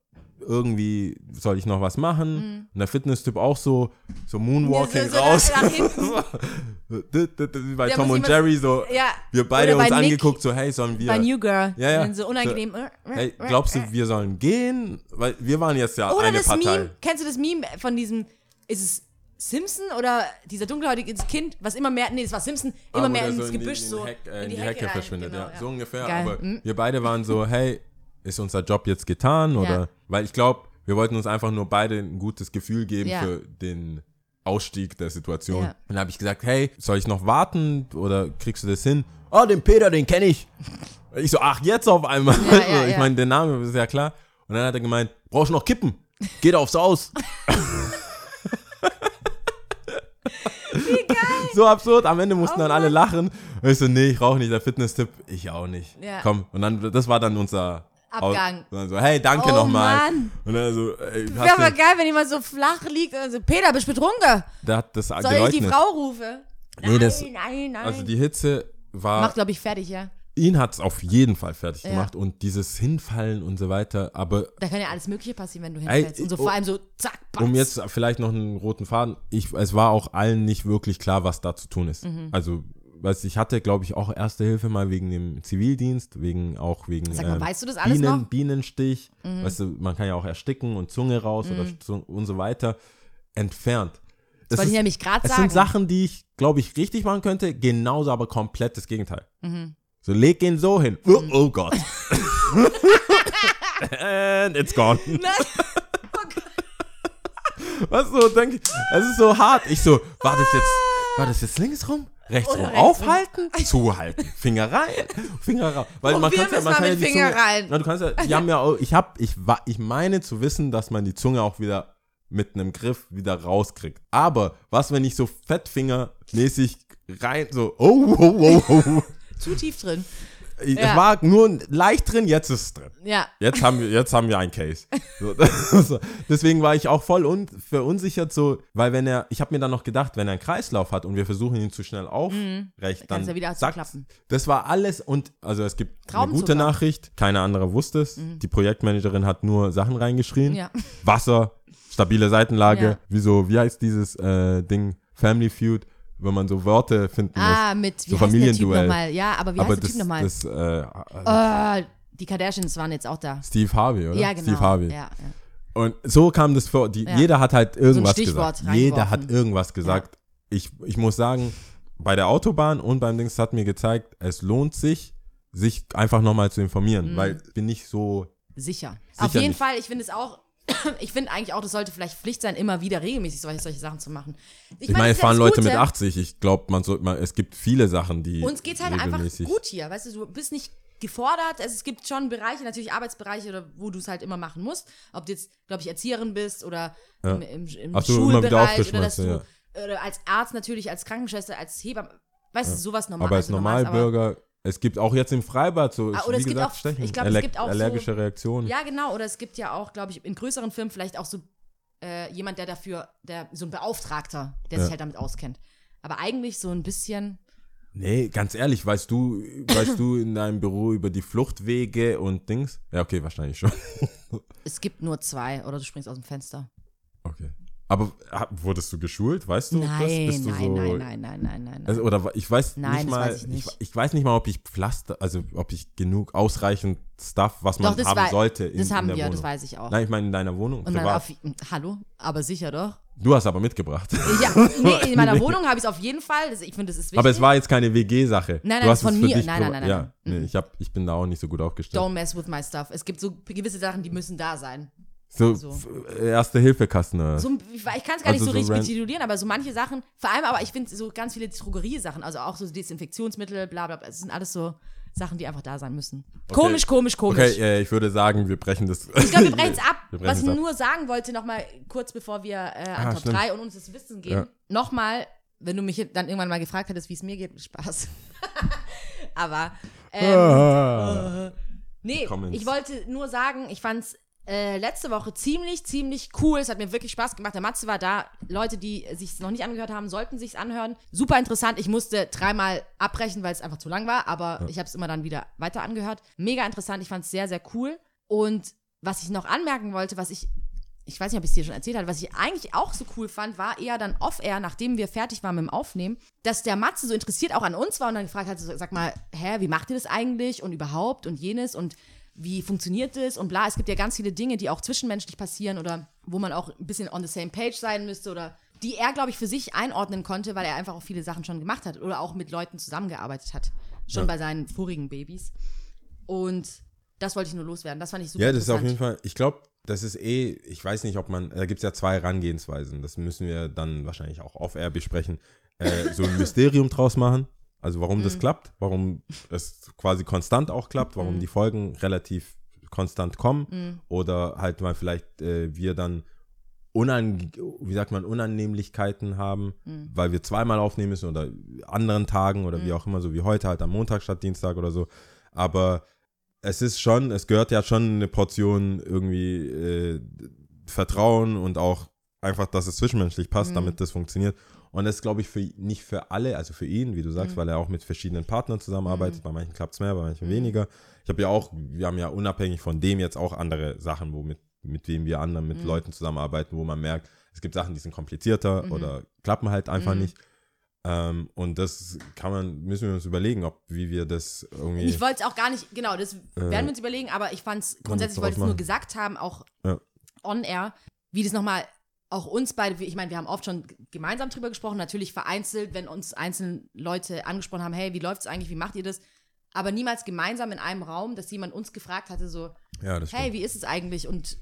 irgendwie soll ich noch was machen? Und der Fitness-Typ auch so, so Moonwalking Mhm. So- so raus. bei Der Tom und Jerry so, Ja. wir beide uns Nick angeguckt, so, hey, sollen wir, Bei New Girl. Ja, ja. So unangenehm. hey, glaubst du, wir sollen gehen? Weil wir waren jetzt ja Oder eine das Partei. Meme, kennst du das Meme von diesem, ist es Simpson oder dieser dunkelhäutige Kind, was immer mehr, nee, das war Simpson, immer Ah, mehr ins so in die- Gebüsch in die so, Heck, äh, in die Hecke, rein, verschwindet, genau, ja. So ungefähr. Geil. Aber Mhm. wir beide waren so, hey, ist unser Job jetzt getan? Oder, Ja. weil ich glaube, wir wollten uns einfach nur beide ein gutes Gefühl geben Ja. für den Ausstieg der Situation. Ja. Und dann habe ich gesagt, hey, soll ich noch warten oder kriegst du das hin? Oh, den Peter, den kenne ich. Ich so, ach, jetzt auf einmal. Ja, ich meine, der Name ist ja klar. Und dann hat er gemeint, brauchst du noch Kippen? Geht aufs Haus. Wie geil. so absurd. Am Ende mussten Oh dann alle lachen. Und ich so, nee, ich rauche nicht. Der Fitness-Tipp, ich auch nicht. Ja. Komm. Und dann, das war dann unser Abgang. Aus- so, hey, danke Oh nochmal. Und dann so, ey, Wäre aber geil, wenn jemand so flach liegt und so, Peter, bist du betrunken? der hat das Soll ich geleugnet. die Frau rufen? Nee, das- nein, nein, nein. Also die Hitze war, Macht, glaube ich, fertig, ja. Ihn hat es auf jeden Fall fertig Ja. gemacht. Und dieses Hinfallen und so weiter. Aber Da kann ja alles Mögliche passieren, wenn du Ey, hinfällst. Und so oh, vor allem so, zack, batz. um jetzt vielleicht noch einen roten Faden, ich, es war auch allen nicht wirklich klar, was da zu tun ist. Mhm. Also, weiß ich hatte, glaube ich, auch Erste Hilfe mal wegen dem Zivildienst, wegen auch wegen Sag mal, ähm, weißt du das alles Bienen, noch? Mhm. Bienenstich, weißt du, man kann ja auch ersticken und Zunge raus oder so, und so weiter, entfernt. Das wollte ich nämlich gerade es sagen. sind Sachen, die ich, glaube ich, richtig machen könnte, genauso aber komplett das Gegenteil. Mhm. So, leg ihn so hin. Oh, oh Gott. And it's gone. Nein. Oh. Was so, denke ich, es ist so hart. Ich so, war das jetzt, war das jetzt links rum? Rechts rum? rechts rum. Aufhalten? Zuhalten. Finger rein, Finger raus. Weil Oh, man ja, man kann ja die Finger Zunge, rein. Na, du kannst ja, die haben ja auch, ich hab, ich ich meine zu wissen, dass man die Zunge auch wieder mit einem Griff wieder rauskriegt. Aber was, wenn ich so Fettfingermäßig rein, so, oh, oh, oh, oh. Zu tief drin. Ja. Es war nur leicht drin, jetzt ist es drin. Ja. Jetzt haben wir, jetzt haben wir ein Case. So, das- deswegen war ich auch voll un, verunsichert, so, weil wenn er, ich habe mir dann noch gedacht, wenn er einen Kreislauf hat und wir versuchen ihn zu schnell aufrecht, dann Mhm. ja wieder zack, zuklappen. Das war alles und also es gibt eine Traubenzucker. gute Nachricht, keine andere wusste es. Die Projektmanagerin hat nur Sachen reingeschrien. Mhm. Ja. Wasser, stabile Seitenlage, Ja. wie so, wie heißt dieses äh, Ding, Family Feud, wenn man so Wörter finden muss. Ah, mit, wie So der Familienduell. nochmal? Ja, aber wie Aber heißt der das, Typ nochmal? das äh, Oh, die Kardashians waren jetzt auch da. Steve Harvey, oder? Ja, genau. Steve Harvey. Ja, ja. Und so kam das vor. Die, Ja. Jeder hat halt irgendwas Stichwort gesagt. Jeder hat irgendwas gesagt. Ich, ich muss sagen, bei der Autobahn und beim Dings hat mir gezeigt, es lohnt sich, sich einfach nochmal zu Mhm. informieren, weil ich bin nicht so. Sicher. Sicher Auf jeden nicht. Fall, ich finde es auch, ich finde eigentlich auch, das sollte vielleicht Pflicht sein, immer wieder regelmäßig solche, solche Sachen zu machen. Ich meine, das es ja fahren Leute mit Gute. 80. Ich glaube, man sollte mal, es gibt viele Sachen, die. Uns geht's halt einfach gut hier, weißt du, du bist nicht gefordert. Also es gibt schon Bereiche, natürlich Arbeitsbereiche, oder wo du es halt immer machen musst. Ob du jetzt, glaube ich, Erzieherin bist oder Ja. im, im, im Ach Schulbereich oder dass du oder als Arzt natürlich, als Krankenschwester, als Hebamme, weißt du, sowas normal. Aber als also Normalbürger, es gibt auch jetzt im Freibad so, Ah, oder wie es gibt gesagt, auch- Stechen, ich glaub, es gibt auch so- allergische Reaktionen. Ja, genau. Oder es gibt ja auch, glaube ich, in größeren Firmen vielleicht auch so äh, jemand, der dafür, der so ein Beauftragter, der Ja. sich halt damit auskennt. Aber eigentlich so ein bisschen. Nee, ganz ehrlich, weißt du, weißt du in deinem Büro über die Fluchtwege und Dings? Ja, okay, wahrscheinlich schon. Es gibt nur zwei oder du springst aus dem Fenster. Aber ha- wurdest du geschult? Weißt du Nein, das? Bist du nein, so, nein, nein, nein, nein, nein. Also, oder ich weiß Nein, nicht mal, weiß ich nicht. ich weiß nicht mal, ob ich Pflaster, also ob ich genug ausreichend Stuff, was man Doch, haben wei- sollte, in, das haben wir, Wohnung. das weiß ich auch. Nein, ich meine in deiner Wohnung, Und dann auf, hallo, aber sicher doch. Du hast aber mitgebracht. Ja, nee, in meiner Wohnung habe ich es auf jeden Fall. Das, ich finde, das ist wichtig. aber es war jetzt keine WG-Sache. Nein, du nein, hast von mir. Nein, nein, privat- nein, Ja, nein, nee, ich, hab, ich bin da auch nicht so gut aufgestellt. Don't mess with my stuff. Es gibt so gewisse Sachen, die müssen da sein. So, so. f- Erste-Hilfe-Kasten. oder? So, ich kann es gar nicht Also so so richtig betitulieren, aber so manche Sachen, vor allem aber ich finde so ganz viele Drogeriesachen, also auch so Desinfektionsmittel, bla bla bla, es sind alles so Sachen, die einfach da sein müssen. Komisch, komisch, komisch. Okay, äh, ich würde sagen, wir brechen das. Ich glaube, wir brechen es ab. Brechen Was es ich ab. nur sagen wollte, nochmal kurz bevor wir äh, an Ah, Top stimmt. 3 und uns das Wissen gehen, Ja. nochmal, wenn du mich dann irgendwann mal gefragt hättest, wie es mir geht, Spaß. aber ähm, Ah. Nee, Comments. ich wollte nur sagen, ich fand's äh, letzte Woche ziemlich, ziemlich cool. Es hat mir wirklich Spaß gemacht. Der Matze war da. Leute, die sich noch nicht angehört haben, sollten sich's anhören. Super interessant. Ich musste dreimal abbrechen, weil es einfach zu lang war, aber ich habe es immer dann wieder weiter angehört. Mega interessant. Ich fand's sehr, sehr cool. Und was ich noch anmerken wollte, was ich ich weiß nicht, ob ich es dir schon erzählt habe, was ich eigentlich auch so cool fand, war eher dann off-air, nachdem wir fertig waren mit dem Aufnehmen, dass der Matze so interessiert auch an uns war und dann gefragt hat, sag mal, hä, wie macht ihr das eigentlich und überhaupt und jenes und wie funktioniert das und bla. Es gibt ja ganz viele Dinge, die auch zwischenmenschlich passieren oder wo man auch ein bisschen on the same page sein müsste oder die er, glaube ich, für sich einordnen konnte, weil er einfach auch viele Sachen schon gemacht hat oder auch mit Leuten zusammengearbeitet hat. Schon Ja. bei seinen vorigen Babys. Und das wollte ich nur loswerden. Das fand ich super Ja, das ist auf jeden Fall, ich glaube, das ist eh, ich weiß nicht, ob man, da gibt es ja zwei Herangehensweisen, das müssen wir dann wahrscheinlich auch off-air besprechen, äh, so ein Mysterium draus machen, also warum Mhm. das klappt, warum es quasi konstant auch klappt, warum Mhm. die Folgen relativ konstant kommen oder halt mal vielleicht äh, wir dann unang wie sagt man, Unannehmlichkeiten haben, Mhm. weil wir zweimal aufnehmen müssen oder anderen Tagen oder wie auch immer, so wie heute halt am Montag statt Dienstag oder so. Aber es ist schon, es gehört ja schon eine Portion irgendwie äh, Vertrauen und auch einfach, dass es zwischenmenschlich passt, Mhm. damit das funktioniert. Und das glaube ich für nicht für alle, also für ihn, wie du sagst, Mhm. weil er auch mit verschiedenen Partnern zusammenarbeitet. Bei manchen klappt es mehr, bei manchen weniger. Ich habe ja auch, wir haben ja unabhängig von dem jetzt auch andere Sachen, womit mit wem wir anderen, mit Leuten zusammenarbeiten, wo man merkt, es gibt Sachen, die sind komplizierter oder klappen halt einfach nicht. Ähm, und das kann man, müssen wir uns überlegen, ob wie wir das irgendwie. Ich wollte es auch gar nicht, genau, das werden wir uns überlegen, aber ich fand es, grundsätzlich daraus wollte ich es nur gesagt haben, auch Ja. on air, wie das nochmal auch uns beide, ich meine, wir haben oft schon gemeinsam drüber gesprochen, natürlich vereinzelt, wenn uns einzelne Leute angesprochen haben, hey, wie läuft es eigentlich, wie macht ihr das? aber niemals gemeinsam in einem Raum, dass jemand uns gefragt hatte, so, Ja, stimmt. hey, wie ist es eigentlich und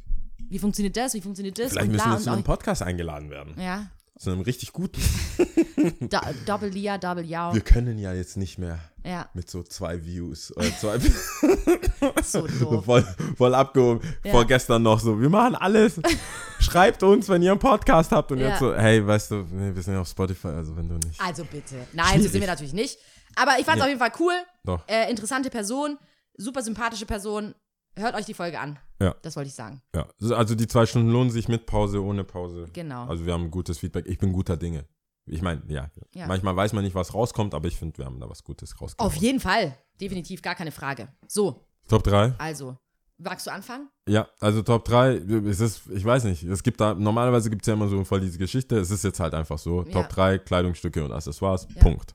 wie funktioniert das, wie funktioniert das Vielleicht und müssen wir zu einem Podcast eingeladen werden. ja, Zu einem richtig guten. Do Double Ja, Double Ja, Wir können ja jetzt nicht mehr ja, mit so zwei Views oder zwei so doof. voll, voll abgehoben. Ja. Vorgestern noch so, wir machen alles. Schreibt uns, wenn ihr einen Podcast habt und Ja. jetzt so, hey, weißt du, nee, wir sind ja auf Spotify, also wenn du nicht. Also bitte. Nein, so sind wir natürlich nicht. Aber ich fand es Nee. auf jeden Fall cool. Doch. Äh, interessante Person, super sympathische Person. Hört euch die Folge an. Ja. Das wollte ich sagen. Ja, also die zwei Stunden lohnen sich mit Pause, ohne Pause. Genau. Also wir haben gutes Feedback. Ich bin guter Dinge. Ich meine, ja, Ja. manchmal weiß man nicht, was rauskommt, aber ich finde, wir haben da was Gutes rausgekommen. Auf jeden Fall. Definitiv, gar keine Frage. So, Top 3? also, magst du anfangen? Ja, also Top 3, es ist, ich weiß nicht, es gibt da, normalerweise gibt es ja immer so voll diese Geschichte, es ist jetzt halt einfach so, Ja. Top 3, Kleidungsstücke und Accessoires, Ja. Punkt.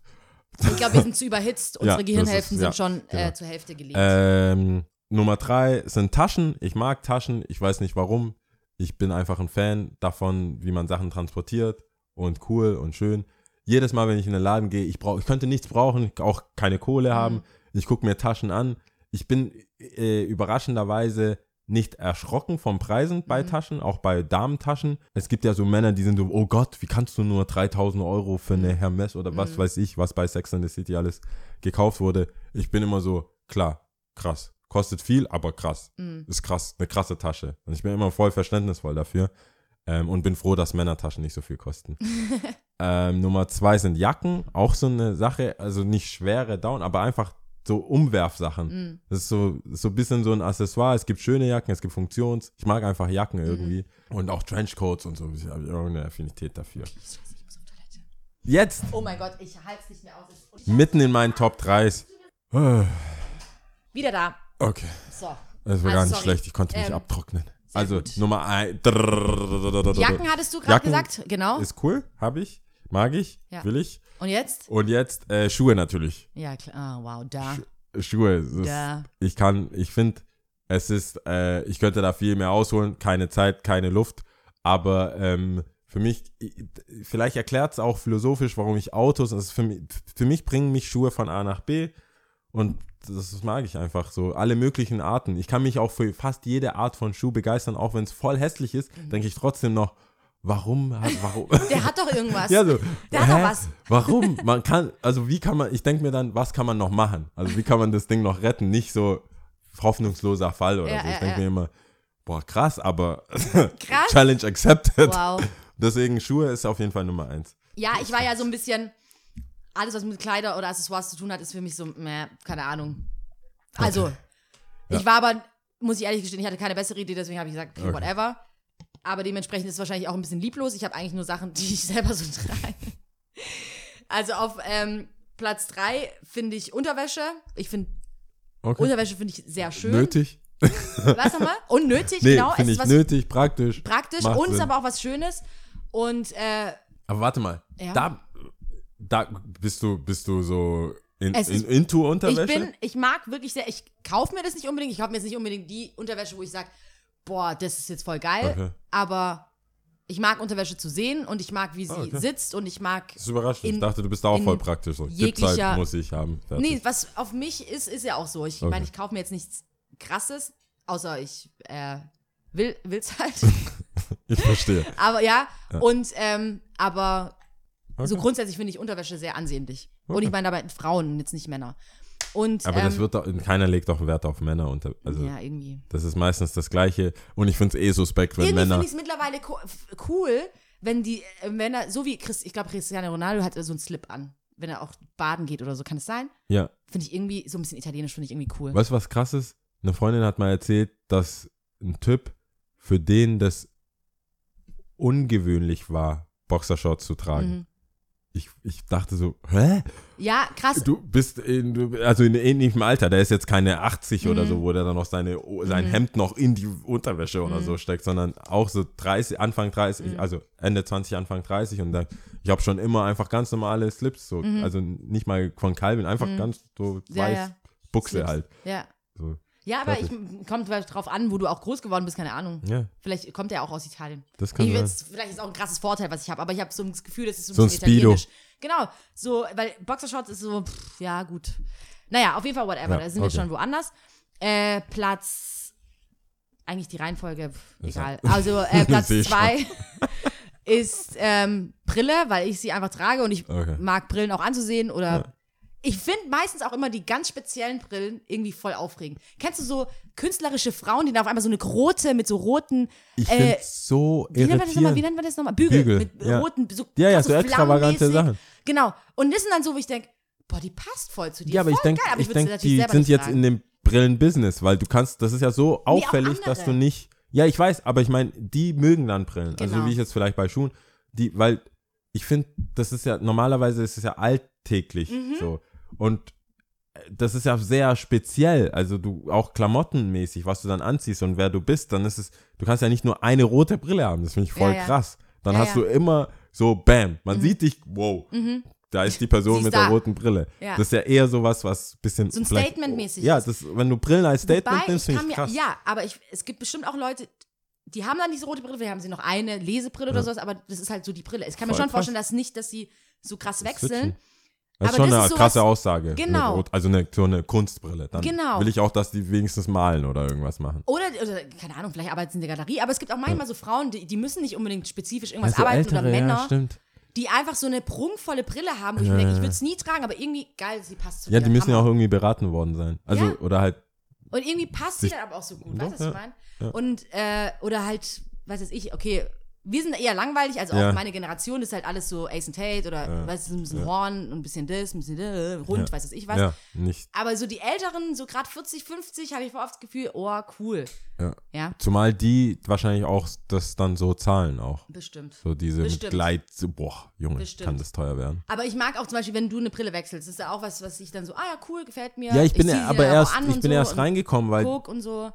Ich glaube, wir sind zu überhitzt. Unsere Gehirnhälften ist- sind schon genau. äh, zur Hälfte gelegt. Ähm, Nummer 3 sind Taschen, ich mag Taschen, ich weiß nicht warum, ich bin einfach ein Fan davon, wie man Sachen transportiert und cool und schön. Jedes Mal, wenn ich in den Laden gehe, ich brauche, ich könnte nichts brauchen, auch keine Kohle Mhm. haben. Ich gucke mir Taschen an. Ich bin äh, überraschenderweise nicht erschrocken von Preisen bei Mhm. Taschen, auch bei Damentaschen. Es gibt ja so Männer, die sind so, oh Gott, wie kannst du nur 3000 Euro für Mhm. eine Hermes oder was weiß ich, was bei Sex and the City alles gekauft wurde. Ich bin immer so, klar, krass. Kostet viel, aber krass. Mhm. Ist krass, eine krasse Tasche. Und ich bin immer voll verständnisvoll dafür. Ähm, und bin froh, dass Männertaschen nicht so viel kosten. ähm, Nummer zwei sind Jacken, auch so eine Sache, also nicht schwere Down, aber einfach so Umwerfsachen. Mhm. Das ist so, so ein bisschen so ein Accessoire. Es gibt schöne Jacken, es gibt Funktions. Ich mag einfach Jacken Mhm. irgendwie. Und auch Trenchcoats und so. Ich habe irgendeine Affinität dafür. Jetzt, Oh mein Gott, ich halte es nicht mehr aus. Mitten in meinen Top 3s. Ah, Wieder da. Okay, So. das war Also, gar nicht sorry. schlecht. Ich konnte mich Ähm, abtrocknen. Also gut. Nummer 1. Jacken hattest du gerade gesagt, genau. Ist cool, habe ich, mag ich, Ja. will ich. Und jetzt? Und jetzt äh, Schuhe natürlich. Ja, klar. Ah, wow, da. Schuhe. es Ist, Da. Ich kann, ich finde, es ist, äh, ich könnte da viel mehr ausholen. Keine Zeit, keine Luft. Aber ähm, für mich, ich- vielleicht erklärt es auch philosophisch, warum ich Autos, ist für, mich, für mich bringen mich Schuhe von A nach B. Und das, mag ich einfach so. Alle möglichen Arten. Ich kann mich auch für fast jede Art von Schuh begeistern, auch wenn es voll hässlich ist, Mhm. denke ich trotzdem noch, warum, hat, warum. Der hat doch irgendwas. Ja, so. Der hat doch hä? was. Warum? Man kann, also wie kann man, ich denke mir dann, was kann man noch machen? Also wie kann man das Ding noch retten? Nicht so hoffnungsloser Fall oder Ja, so. Ich ja, denke ja. mir immer, boah, krass, aber Krass. Challenge accepted. Wow. Deswegen Schuhe ist auf jeden Fall Nummer eins. Ja, ich war ja so ein bisschen, alles was mit Kleider oder Accessoires zu tun hat, ist für mich so, meh, keine Ahnung. Also, Ja. ich war aber, muss ich ehrlich gestehen, ich hatte keine bessere Idee, deswegen habe ich gesagt, okay, Okay. whatever. Aber dementsprechend ist es wahrscheinlich auch ein bisschen lieblos. Ich habe eigentlich nur Sachen, die ich selber so trage. Also auf ähm, Platz drei finde ich Unterwäsche. Ich finde, Okay. Unterwäsche finde ich sehr schön. Nötig? Was nochmal? Unnötig, Nee, genau. Es finde ist was nötig, praktisch. praktisch und ist Sinn. aber auch was Schönes. Und äh, Aber warte mal, Ja. da, da bist du, bist du so in, Es in, into Ich Unterwäsche? bin, ich mag wirklich sehr, ich kaufe mir das nicht unbedingt. Ich kaufe mir jetzt nicht unbedingt die Unterwäsche, wo ich sage, boah, das ist jetzt voll geil. Okay. Aber ich mag Unterwäsche zu sehen und ich mag, wie sie Ah, okay. sitzt und ich mag. das ist überraschend. in- ich dachte, du bist da auch voll praktisch. So. Jeglicher- halt, muss ich haben. Fertig. Nee, was auf mich ist, ist ja auch so. Ich Okay. meine, ich kaufe mir jetzt nichts krasses, außer ich äh, will will's halt. Ich verstehe. aber ja, und ähm, aber so Okay. grundsätzlich finde ich Unterwäsche sehr ansehnlich. Und Okay. ich meine dabei Frauen, jetzt nicht Männer. Und Aber das ähm, wird doch, keiner legt doch Wert auf Männer. Unter, also ja irgendwie. das ist meistens das Gleiche. Und ich finde es eh suspekt, wenn Irgendwie Männer. finde ich es mittlerweile co cool, wenn die äh, Männer, so wie Chris, ich glaube, Cristiano Ronaldo hat so einen Slip an, wenn er auch baden geht oder so, kann es sein? Ja. Finde ich irgendwie, so ein bisschen italienisch, finde ich irgendwie cool. Weißt du, was krass ist? Eine Freundin hat mal erzählt, dass ein Typ, für den das ungewöhnlich war, Boxershorts zu tragen. Mhm. Ich, ich dachte so, hä? Ja, krass. Du bist in, du- also in ähnlichem Alter, der ist jetzt keine 80 oder Mhm. so, wo der dann noch seine, sein Hemd noch in die Unterwäsche oder Mhm. so steckt, sondern auch so 30, Anfang 30, also Ende 20, Anfang 30 und dann, ich habe schon immer einfach ganz normale Slips, so, also nicht mal von Calvin, einfach ganz so Mhm. Ja, weiß, ja. Buchse Slips. halt. Ja. So. Ja, aber ich kommt drauf an, wo du auch groß geworden bist, keine Ahnung. Ja, Vielleicht kommt er auch aus Italien. das kann Ich sein. jetzt, vielleicht ist auch ein krasses Vorteil, was ich habe, aber ich habe so das Gefühl, das ist so ein So ein bisschen Speedo. italienisch. Genau, so, weil Boxershorts ist so, pff, ja, gut. Naja, auf jeden Fall whatever. Ja, da sind wir okay. schon woanders. Äh, Platz, eigentlich die Reihenfolge, pff, egal. Also äh, Platz zwei ist ähm, Brille, weil ich sie einfach trage und ich Okay. mag Brillen auch anzusehen oder Ja. Ich finde meistens auch immer die ganz speziellen Brillen irgendwie voll aufregend. Kennst du so künstlerische Frauen, die dann auf einmal so eine große mit so roten, Ich äh, so wie nennt man das nochmal? Wie nennt man das nochmal? Bügel, Bügel, mit ja. roten, so, Ja, ja, fast so extravagante. Sachen. Genau. Und das sind dann so, wo ich denke, boah, die passt voll zu dir. Ja, aber ich Voll denke, geil, aber ich denk, die sind jetzt in dem Brillenbusiness, weil du kannst, das ist ja so auffällig, dass du nicht. Ja, ich weiß, aber ich meine, die mögen dann Brillen. Also Genau. wie ich jetzt vielleicht bei Schuhen, die, weil ich finde, das ist ja normalerweise ist es ja alltäglich Mhm. so und äh, das ist ja sehr speziell, also du auch klamottenmäßig, was du dann anziehst und wer du bist, dann ist es, du kannst ja nicht nur eine rote Brille haben, das finde ich voll Ja, ja. krass. Dann Ja, hast ja. du immer so, bam, man sieht dich, wow, da ist die Person Sie mit da. der roten Brille. Ja. Das ist ja eher sowas, was bisschen So ein Statement-mäßig Ja, ist. das, wenn du Brillen als Statement Wobei, nimmst, finde ich mir, krass. ja, aber ich, es gibt bestimmt auch Leute, die haben dann diese rote Brille, wir haben sie noch eine Lesebrille oder sowas, aber das ist halt so die Brille. Ich kann mir Voll schon krass. vorstellen, dass nicht, dass sie so krass wechseln. Switchen. Das ist Aber schon das eine ist krasse Aussage. Genau. Rot- also eine, so eine Kunstbrille. Dann Genau. will ich auch, dass die wenigstens malen oder irgendwas machen. Oder, oder, keine Ahnung, vielleicht arbeiten sie in der Galerie, aber es gibt auch manchmal so Frauen, die, die müssen nicht unbedingt spezifisch irgendwas Also arbeiten oder ältere, Männer, ja, stimmt. die einfach so eine prunkvolle Brille haben, wo ich Ja, mir denke, ich ja. würde es nie tragen, aber irgendwie geil, sie passt zu Ja, dir. die müssen ja auch Hammer. irgendwie beraten worden sein. Also, Ja. oder halt, Und irgendwie passt sie dann aber auch so gut, Doch, weißt du, was ich ja. meine? Ja. Und, äh, oder halt, weiß jetzt ich, okay, wir sind eher langweilig, also auch Ja. meine Generation ist halt alles so Ace and Tate oder, Ja. weißt du, ein bisschen Ja. Horn, ein bisschen das, ein bisschen äh, rund, Ja. weiß was ich was. ja, nicht. Aber so die Älteren, so gerade 40, 50, habe ich voll oft das Gefühl, oh, cool. Ja. Ja, Zumal die wahrscheinlich auch das dann so zahlen auch. bestimmt. So diese mit Bestimmt. Gleit, so, boah, Junge, Bestimmt. kann das teuer werden. Aber ich mag auch zum Beispiel, wenn du eine Brille wechselst, das ist ja auch was, was ich dann so, ah ja, cool, gefällt mir. Ja, ich bin sie aber auch erst, ich und bin so erst und reingekommen, weil Guck und so.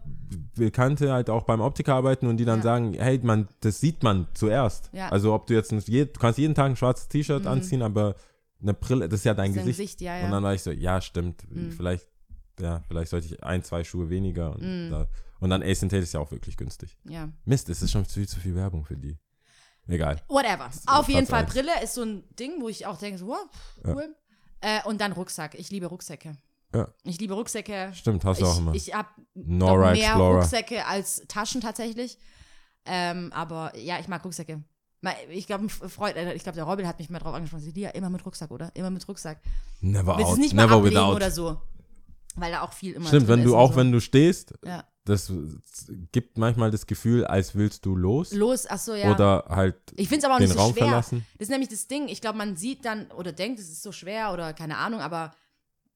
Bekannte halt auch beim Optiker arbeiten und die dann Ja. sagen, hey, man, das sieht man zuerst. Ja. Also ob du jetzt, ein, je- du kannst jeden Tag ein schwarzes T-Shirt anziehen, aber eine Brille, das ist ja dein Das Gesicht. Gesicht, ja, ja. Und dann war ich so, ja, stimmt, Mhm. vielleicht, ja, vielleicht sollte ich ein, zwei Schuhe weniger. Und, Mhm. da, und dann Ace Tate ist ja auch wirklich günstig. Ja. Mist, es ist schon viel zu viel Werbung für die. Egal. Whatever. Auf Platz jeden Fall, eins. Brille ist so ein Ding, wo ich auch denke, so, wow, cool. Äh, und dann Rucksack. Ich liebe Rucksäcke. Ja. Ich liebe Rucksäcke. Stimmt, hast du auch immer. Ich, ich habe mehr Explorer. Rucksäcke als Taschen tatsächlich. Ähm, aber ja, ich mag Rucksäcke. Ich glaube, Freund, äh, ich glaube, der Robin hat mich mal drauf angesprochen. Sie, Lia, immer mit Rucksack, oder? Immer mit Rucksack. Never Willst out, nicht mal never without. oder so? Weil da auch viel immer Stimmt, wenn du auch, so. wenn du stehst, Ja. das gibt manchmal das Gefühl, als willst du los Los, ach so, ja. oder halt Ich finde es aber auch den nicht so Raum schwer. verlassen. Das ist nämlich das Ding. Ich glaube, man sieht dann oder denkt, es ist so schwer oder keine Ahnung, aber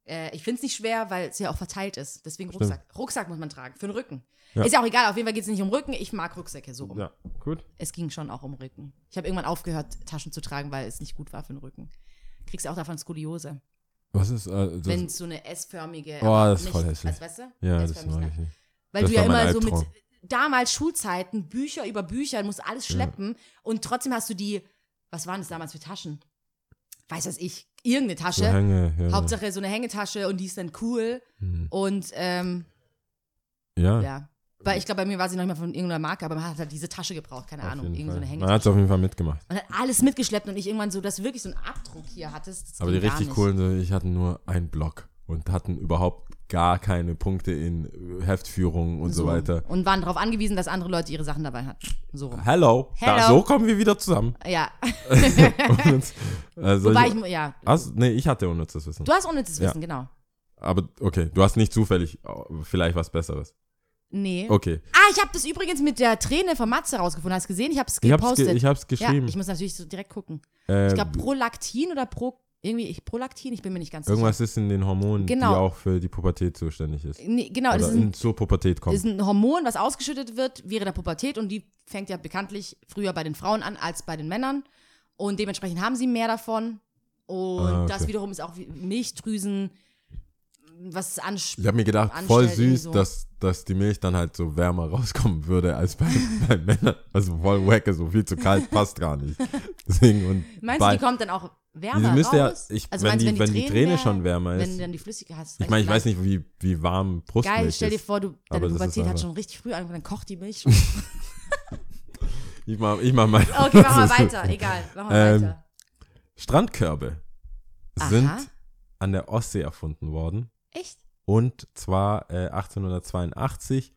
äh, ich finde es nicht schwer, weil es ja auch verteilt ist. Deswegen Stimmt. Rucksack. Rucksack muss man tragen. Für den Rücken. Ja. Ist ja auch egal, auf jeden Fall geht es nicht um Rücken. Ich mag Rucksäcke so rum. Ja, gut. Es ging schon auch um Rücken. Ich habe irgendwann aufgehört, Taschen zu tragen, weil es nicht gut war für den Rücken. Kriegst du auch davon Skoliose. Was ist, äh, das, Wenn es so eine S-förmige. Oh, das ist voll hässlich. Also, weißt du? ja, das mag ich nicht. Weil Das du ja immer so mit Albtraum. damals Schulzeiten, Bücher über Bücher, du musst alles schleppen und trotzdem hast du die, was waren das damals für Taschen? Weiß was ich, irgendeine So Tasche. Hänge, ja. Hauptsache so eine Hängetasche und die ist dann cool. Hm. Und ähm, Ja, ja. Weil ich glaube, bei mir war sie noch nicht mal von irgendeiner Marke, aber man hat halt diese Tasche gebraucht, keine auf Ahnung, irgendeine so eine Man hat es Hängetasche. auf jeden Fall mitgemacht. Und hat alles mitgeschleppt und ich irgendwann so, dass du wirklich so einen Abdruck hier hattest. Aber die richtig coolen, so, ich hatte nur einen Block und hatten überhaupt gar keine Punkte in Heftführungen und so, weiter. Und waren darauf angewiesen, dass andere Leute ihre Sachen dabei hatten. So rum. Hello. Da, Hello. so kommen wir wieder zusammen. Ja. und, äh, Wobei ich, mu- ja. Hast, nee, ich hatte unnützes Wissen. Du hast unnützes Ja. Wissen, genau. Aber okay, du hast nicht zufällig äh, vielleicht was Besseres. Nee. Okay. Ah, ich habe das übrigens mit der Träne von Matze rausgefunden. Hast du gesehen? Ich habe es Ich hab's, gepostet. ge ich hab's ja, geschrieben. ich muss natürlich so direkt gucken. äh, Ich glaube Prolaktin oder Pro irgendwie ich Prolaktin, ich bin mir nicht ganz irgendwas ist in den Hormonen, die Genau. auch für die Pubertät zuständig ist. sicher. Nee, genau, das Oder ist ein, in, zur Pubertät kommt. ist ein Hormon, was ausgeschüttet wird während der Pubertät und die fängt ja bekanntlich früher bei den Frauen an als bei den Männern und dementsprechend haben sie mehr davon und Ah, okay. das wiederum ist auch wie Milchdrüsen was anspricht. Ich habe mir gedacht, voll süß, so. dass, dass die Milch dann halt so wärmer rauskommen würde als bei, bei Männern. Also voll wacke, so viel zu kalt passt gar nicht. Deswegen und Meinst bei, du, die kommt dann auch wärmer müsste ja, raus? ich, also wenn, meinst die, wenn die Träne wär- schon wärmer wenn ist. dann die Flüssigkeit hast. Ich meine, ich weiß nicht, wie, wie warm Brustmilch Geil, stell dir vor, du, deine Pubertät hat schon richtig früh angefangen, dann kocht die Milch schon. Ich mach, ich mach mal. Okay, machen wir weiter. Egal, machen wir Ähm, weiter. Strandkörbe Aha. sind an der Ostsee erfunden worden. Echt? Und zwar äh, 1882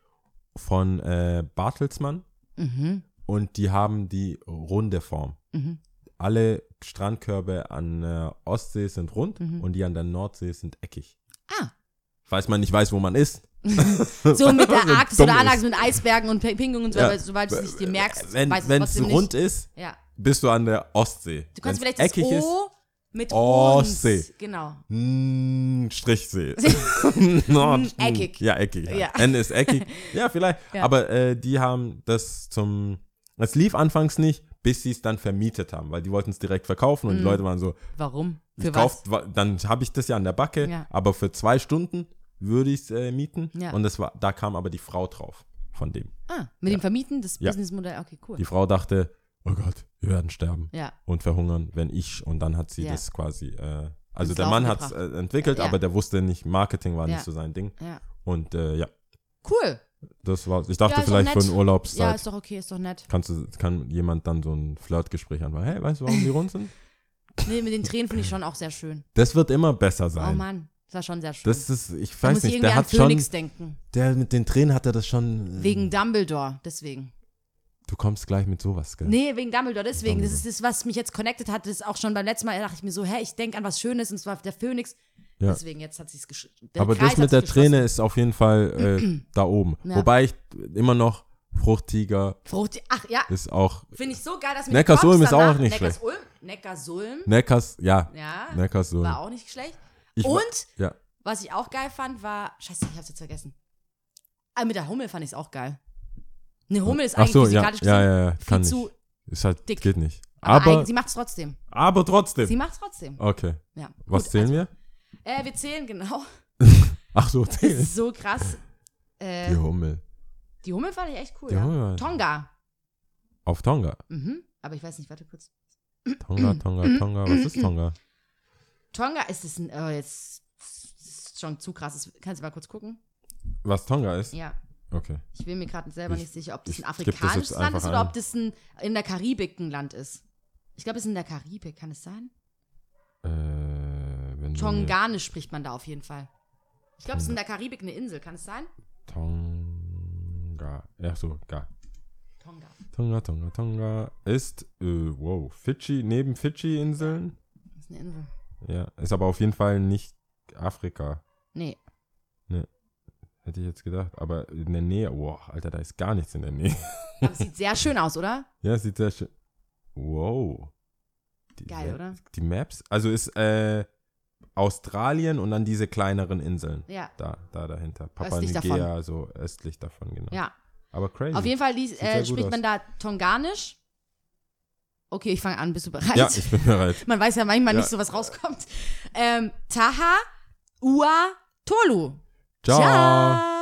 von äh, Bartelsmann. Mhm. Und die haben die runde Form. Mhm. Alle Strandkörbe an der Ostsee sind rund Mhm. und die an der Nordsee sind eckig. Ah. Falls man nicht weiß, wo man ist. So mit der Arktis oder ist. Antarktis mit Eisbergen und Pinguinen und so, Ja. sobald du es nicht dir merkst, Wenn weißt du es es trotzdem rund ist, Ja. bist du an der Ostsee. Du kannst Wenn's vielleicht das eckig O mit Ostsee. Rund. Genau. Mm, Strichsee. Nord, Mm, eckig. Ja, eckig. Ja. Ja. N ist eckig. Ja, vielleicht. Ja. Aber äh, die haben das zum. Es lief anfangs nicht, bis sie es dann vermietet haben, weil die wollten es direkt verkaufen und die Leute waren so, Warum? Für was? kauf, wa- dann habe ich das ja an der Backe, Ja. aber für zwei Stunden würde ich es äh, mieten. Ja. Und das war, da kam aber die Frau drauf von dem. Ah, mit dem Vermieten, das Ja. Businessmodell. Okay, cool. Die Frau dachte, oh Gott, wir werden sterben Ja. und verhungern, wenn ich. Und dann hat sie Ja. das quasi, äh, also Ins der Laufen Mann hat es äh, entwickelt, Ja. aber der wusste nicht, Marketing war nicht so sein Ding. Ja. Und äh, ja, Cool. das war, ich dachte vielleicht für nett. eine Urlaubszeit Ja, ist doch okay, ist doch nett. kannst du, kann jemand dann so ein Flirtgespräch anfangen. Hey, weißt du, warum die rund sind? Nee, mit den Tränen finde ich schon auch sehr schön. Das wird immer besser Oh sein. Mann, das war schon sehr schön. das ist, ich da weiß muss ich nicht, der an hat schon, denken. der mit den Tränen hat er das schon. Wegen Dumbledore, deswegen. Du kommst gleich mit sowas, gell? Nee, wegen Dumbledore, deswegen. Das Dumbledore. ist das, was mich jetzt connected hat. Das ist auch schon beim letzten Mal, da dachte ich mir so, hä, ich denke an was Schönes und zwar der Phönix. Ja. Deswegen, jetzt hat sie es geschrieben. Aber das mit der Träne ist auf jeden Fall äh, da oben. Ja. Wobei ich immer noch Fruchtiger Frucht, ach ja, ist auch finde ich so geil, dass mit Neckarsulm ist auch nicht schlecht. Neckarsulm, Neckarsulm, Neckars, ja, ja, Neckarsulm. war auch nicht schlecht. Ich Und ja, was ich auch geil fand, war, scheiße, ich hab's jetzt vergessen. Ah, mit der Hummel fand ich es auch geil. Eine Hummel ist eigentlich so, ja, physikalisch ja, gesehen ja, ja, viel kann zu, nicht. Ist halt, dick. geht nicht. aber, Aber, sie macht's trotzdem. aber trotzdem. Sie macht's trotzdem. Okay. Ja. Was Gut, zählen wir? also, Äh, wir zählen, genau. Ach so, Das zählen. ist so krass. Äh, Die Hummel. die Hummel fand ich echt cool, Die ja. Hummel. Tonga. Auf Tonga. Mhm. Aber ich weiß nicht, warte kurz. Tonga, Tonga, Tonga. Was ist Tonga? Tonga ist es ein, oh, jetzt das ist schon zu krass. Das, kannst du mal kurz gucken? Was Tonga ist? Ja. Okay. Ich bin mir gerade selber Ich- nicht sicher, ob das ein das afrikanisches jetzt Land ist oder ein. ob das ein, in der Karibik ein Land ist. Ich glaube, es ist in der Karibik, kann es sein? Äh, Tonganisch spricht man da auf jeden Fall. Ich glaube, es ist in der Karibik eine Insel, kann es sein? Tonga. Ja, so, ga. Tonga. Tonga, Tonga, Tonga ist, äh, wow, Fidschi, neben Fidschi-Inseln. Das ist eine Insel. Ja, ist aber auf jeden Fall nicht Afrika. Nee. Hätte ich jetzt gedacht. Aber in der Nähe, wow, Alter, da ist gar nichts in der Nähe. Aber es sieht sehr schön aus, oder? Ja, sieht sehr schön. Wow. Die, Geil, oder? Die Maps, also ist äh, Australien und dann diese kleineren Inseln. Ja. Da, da dahinter. Papua Östlich Nugea, so östlich davon, genau. Ja. Aber crazy. Auf jeden Fall sehr äh, spricht man da Tonganisch. Okay, ich fange an. Bist du bereit? Ja, ich bin bereit. Man weiß ja manchmal Ja. nicht so, was rauskommt. Ähm, Taha, Ua, Tolu. Ciao. Ciao.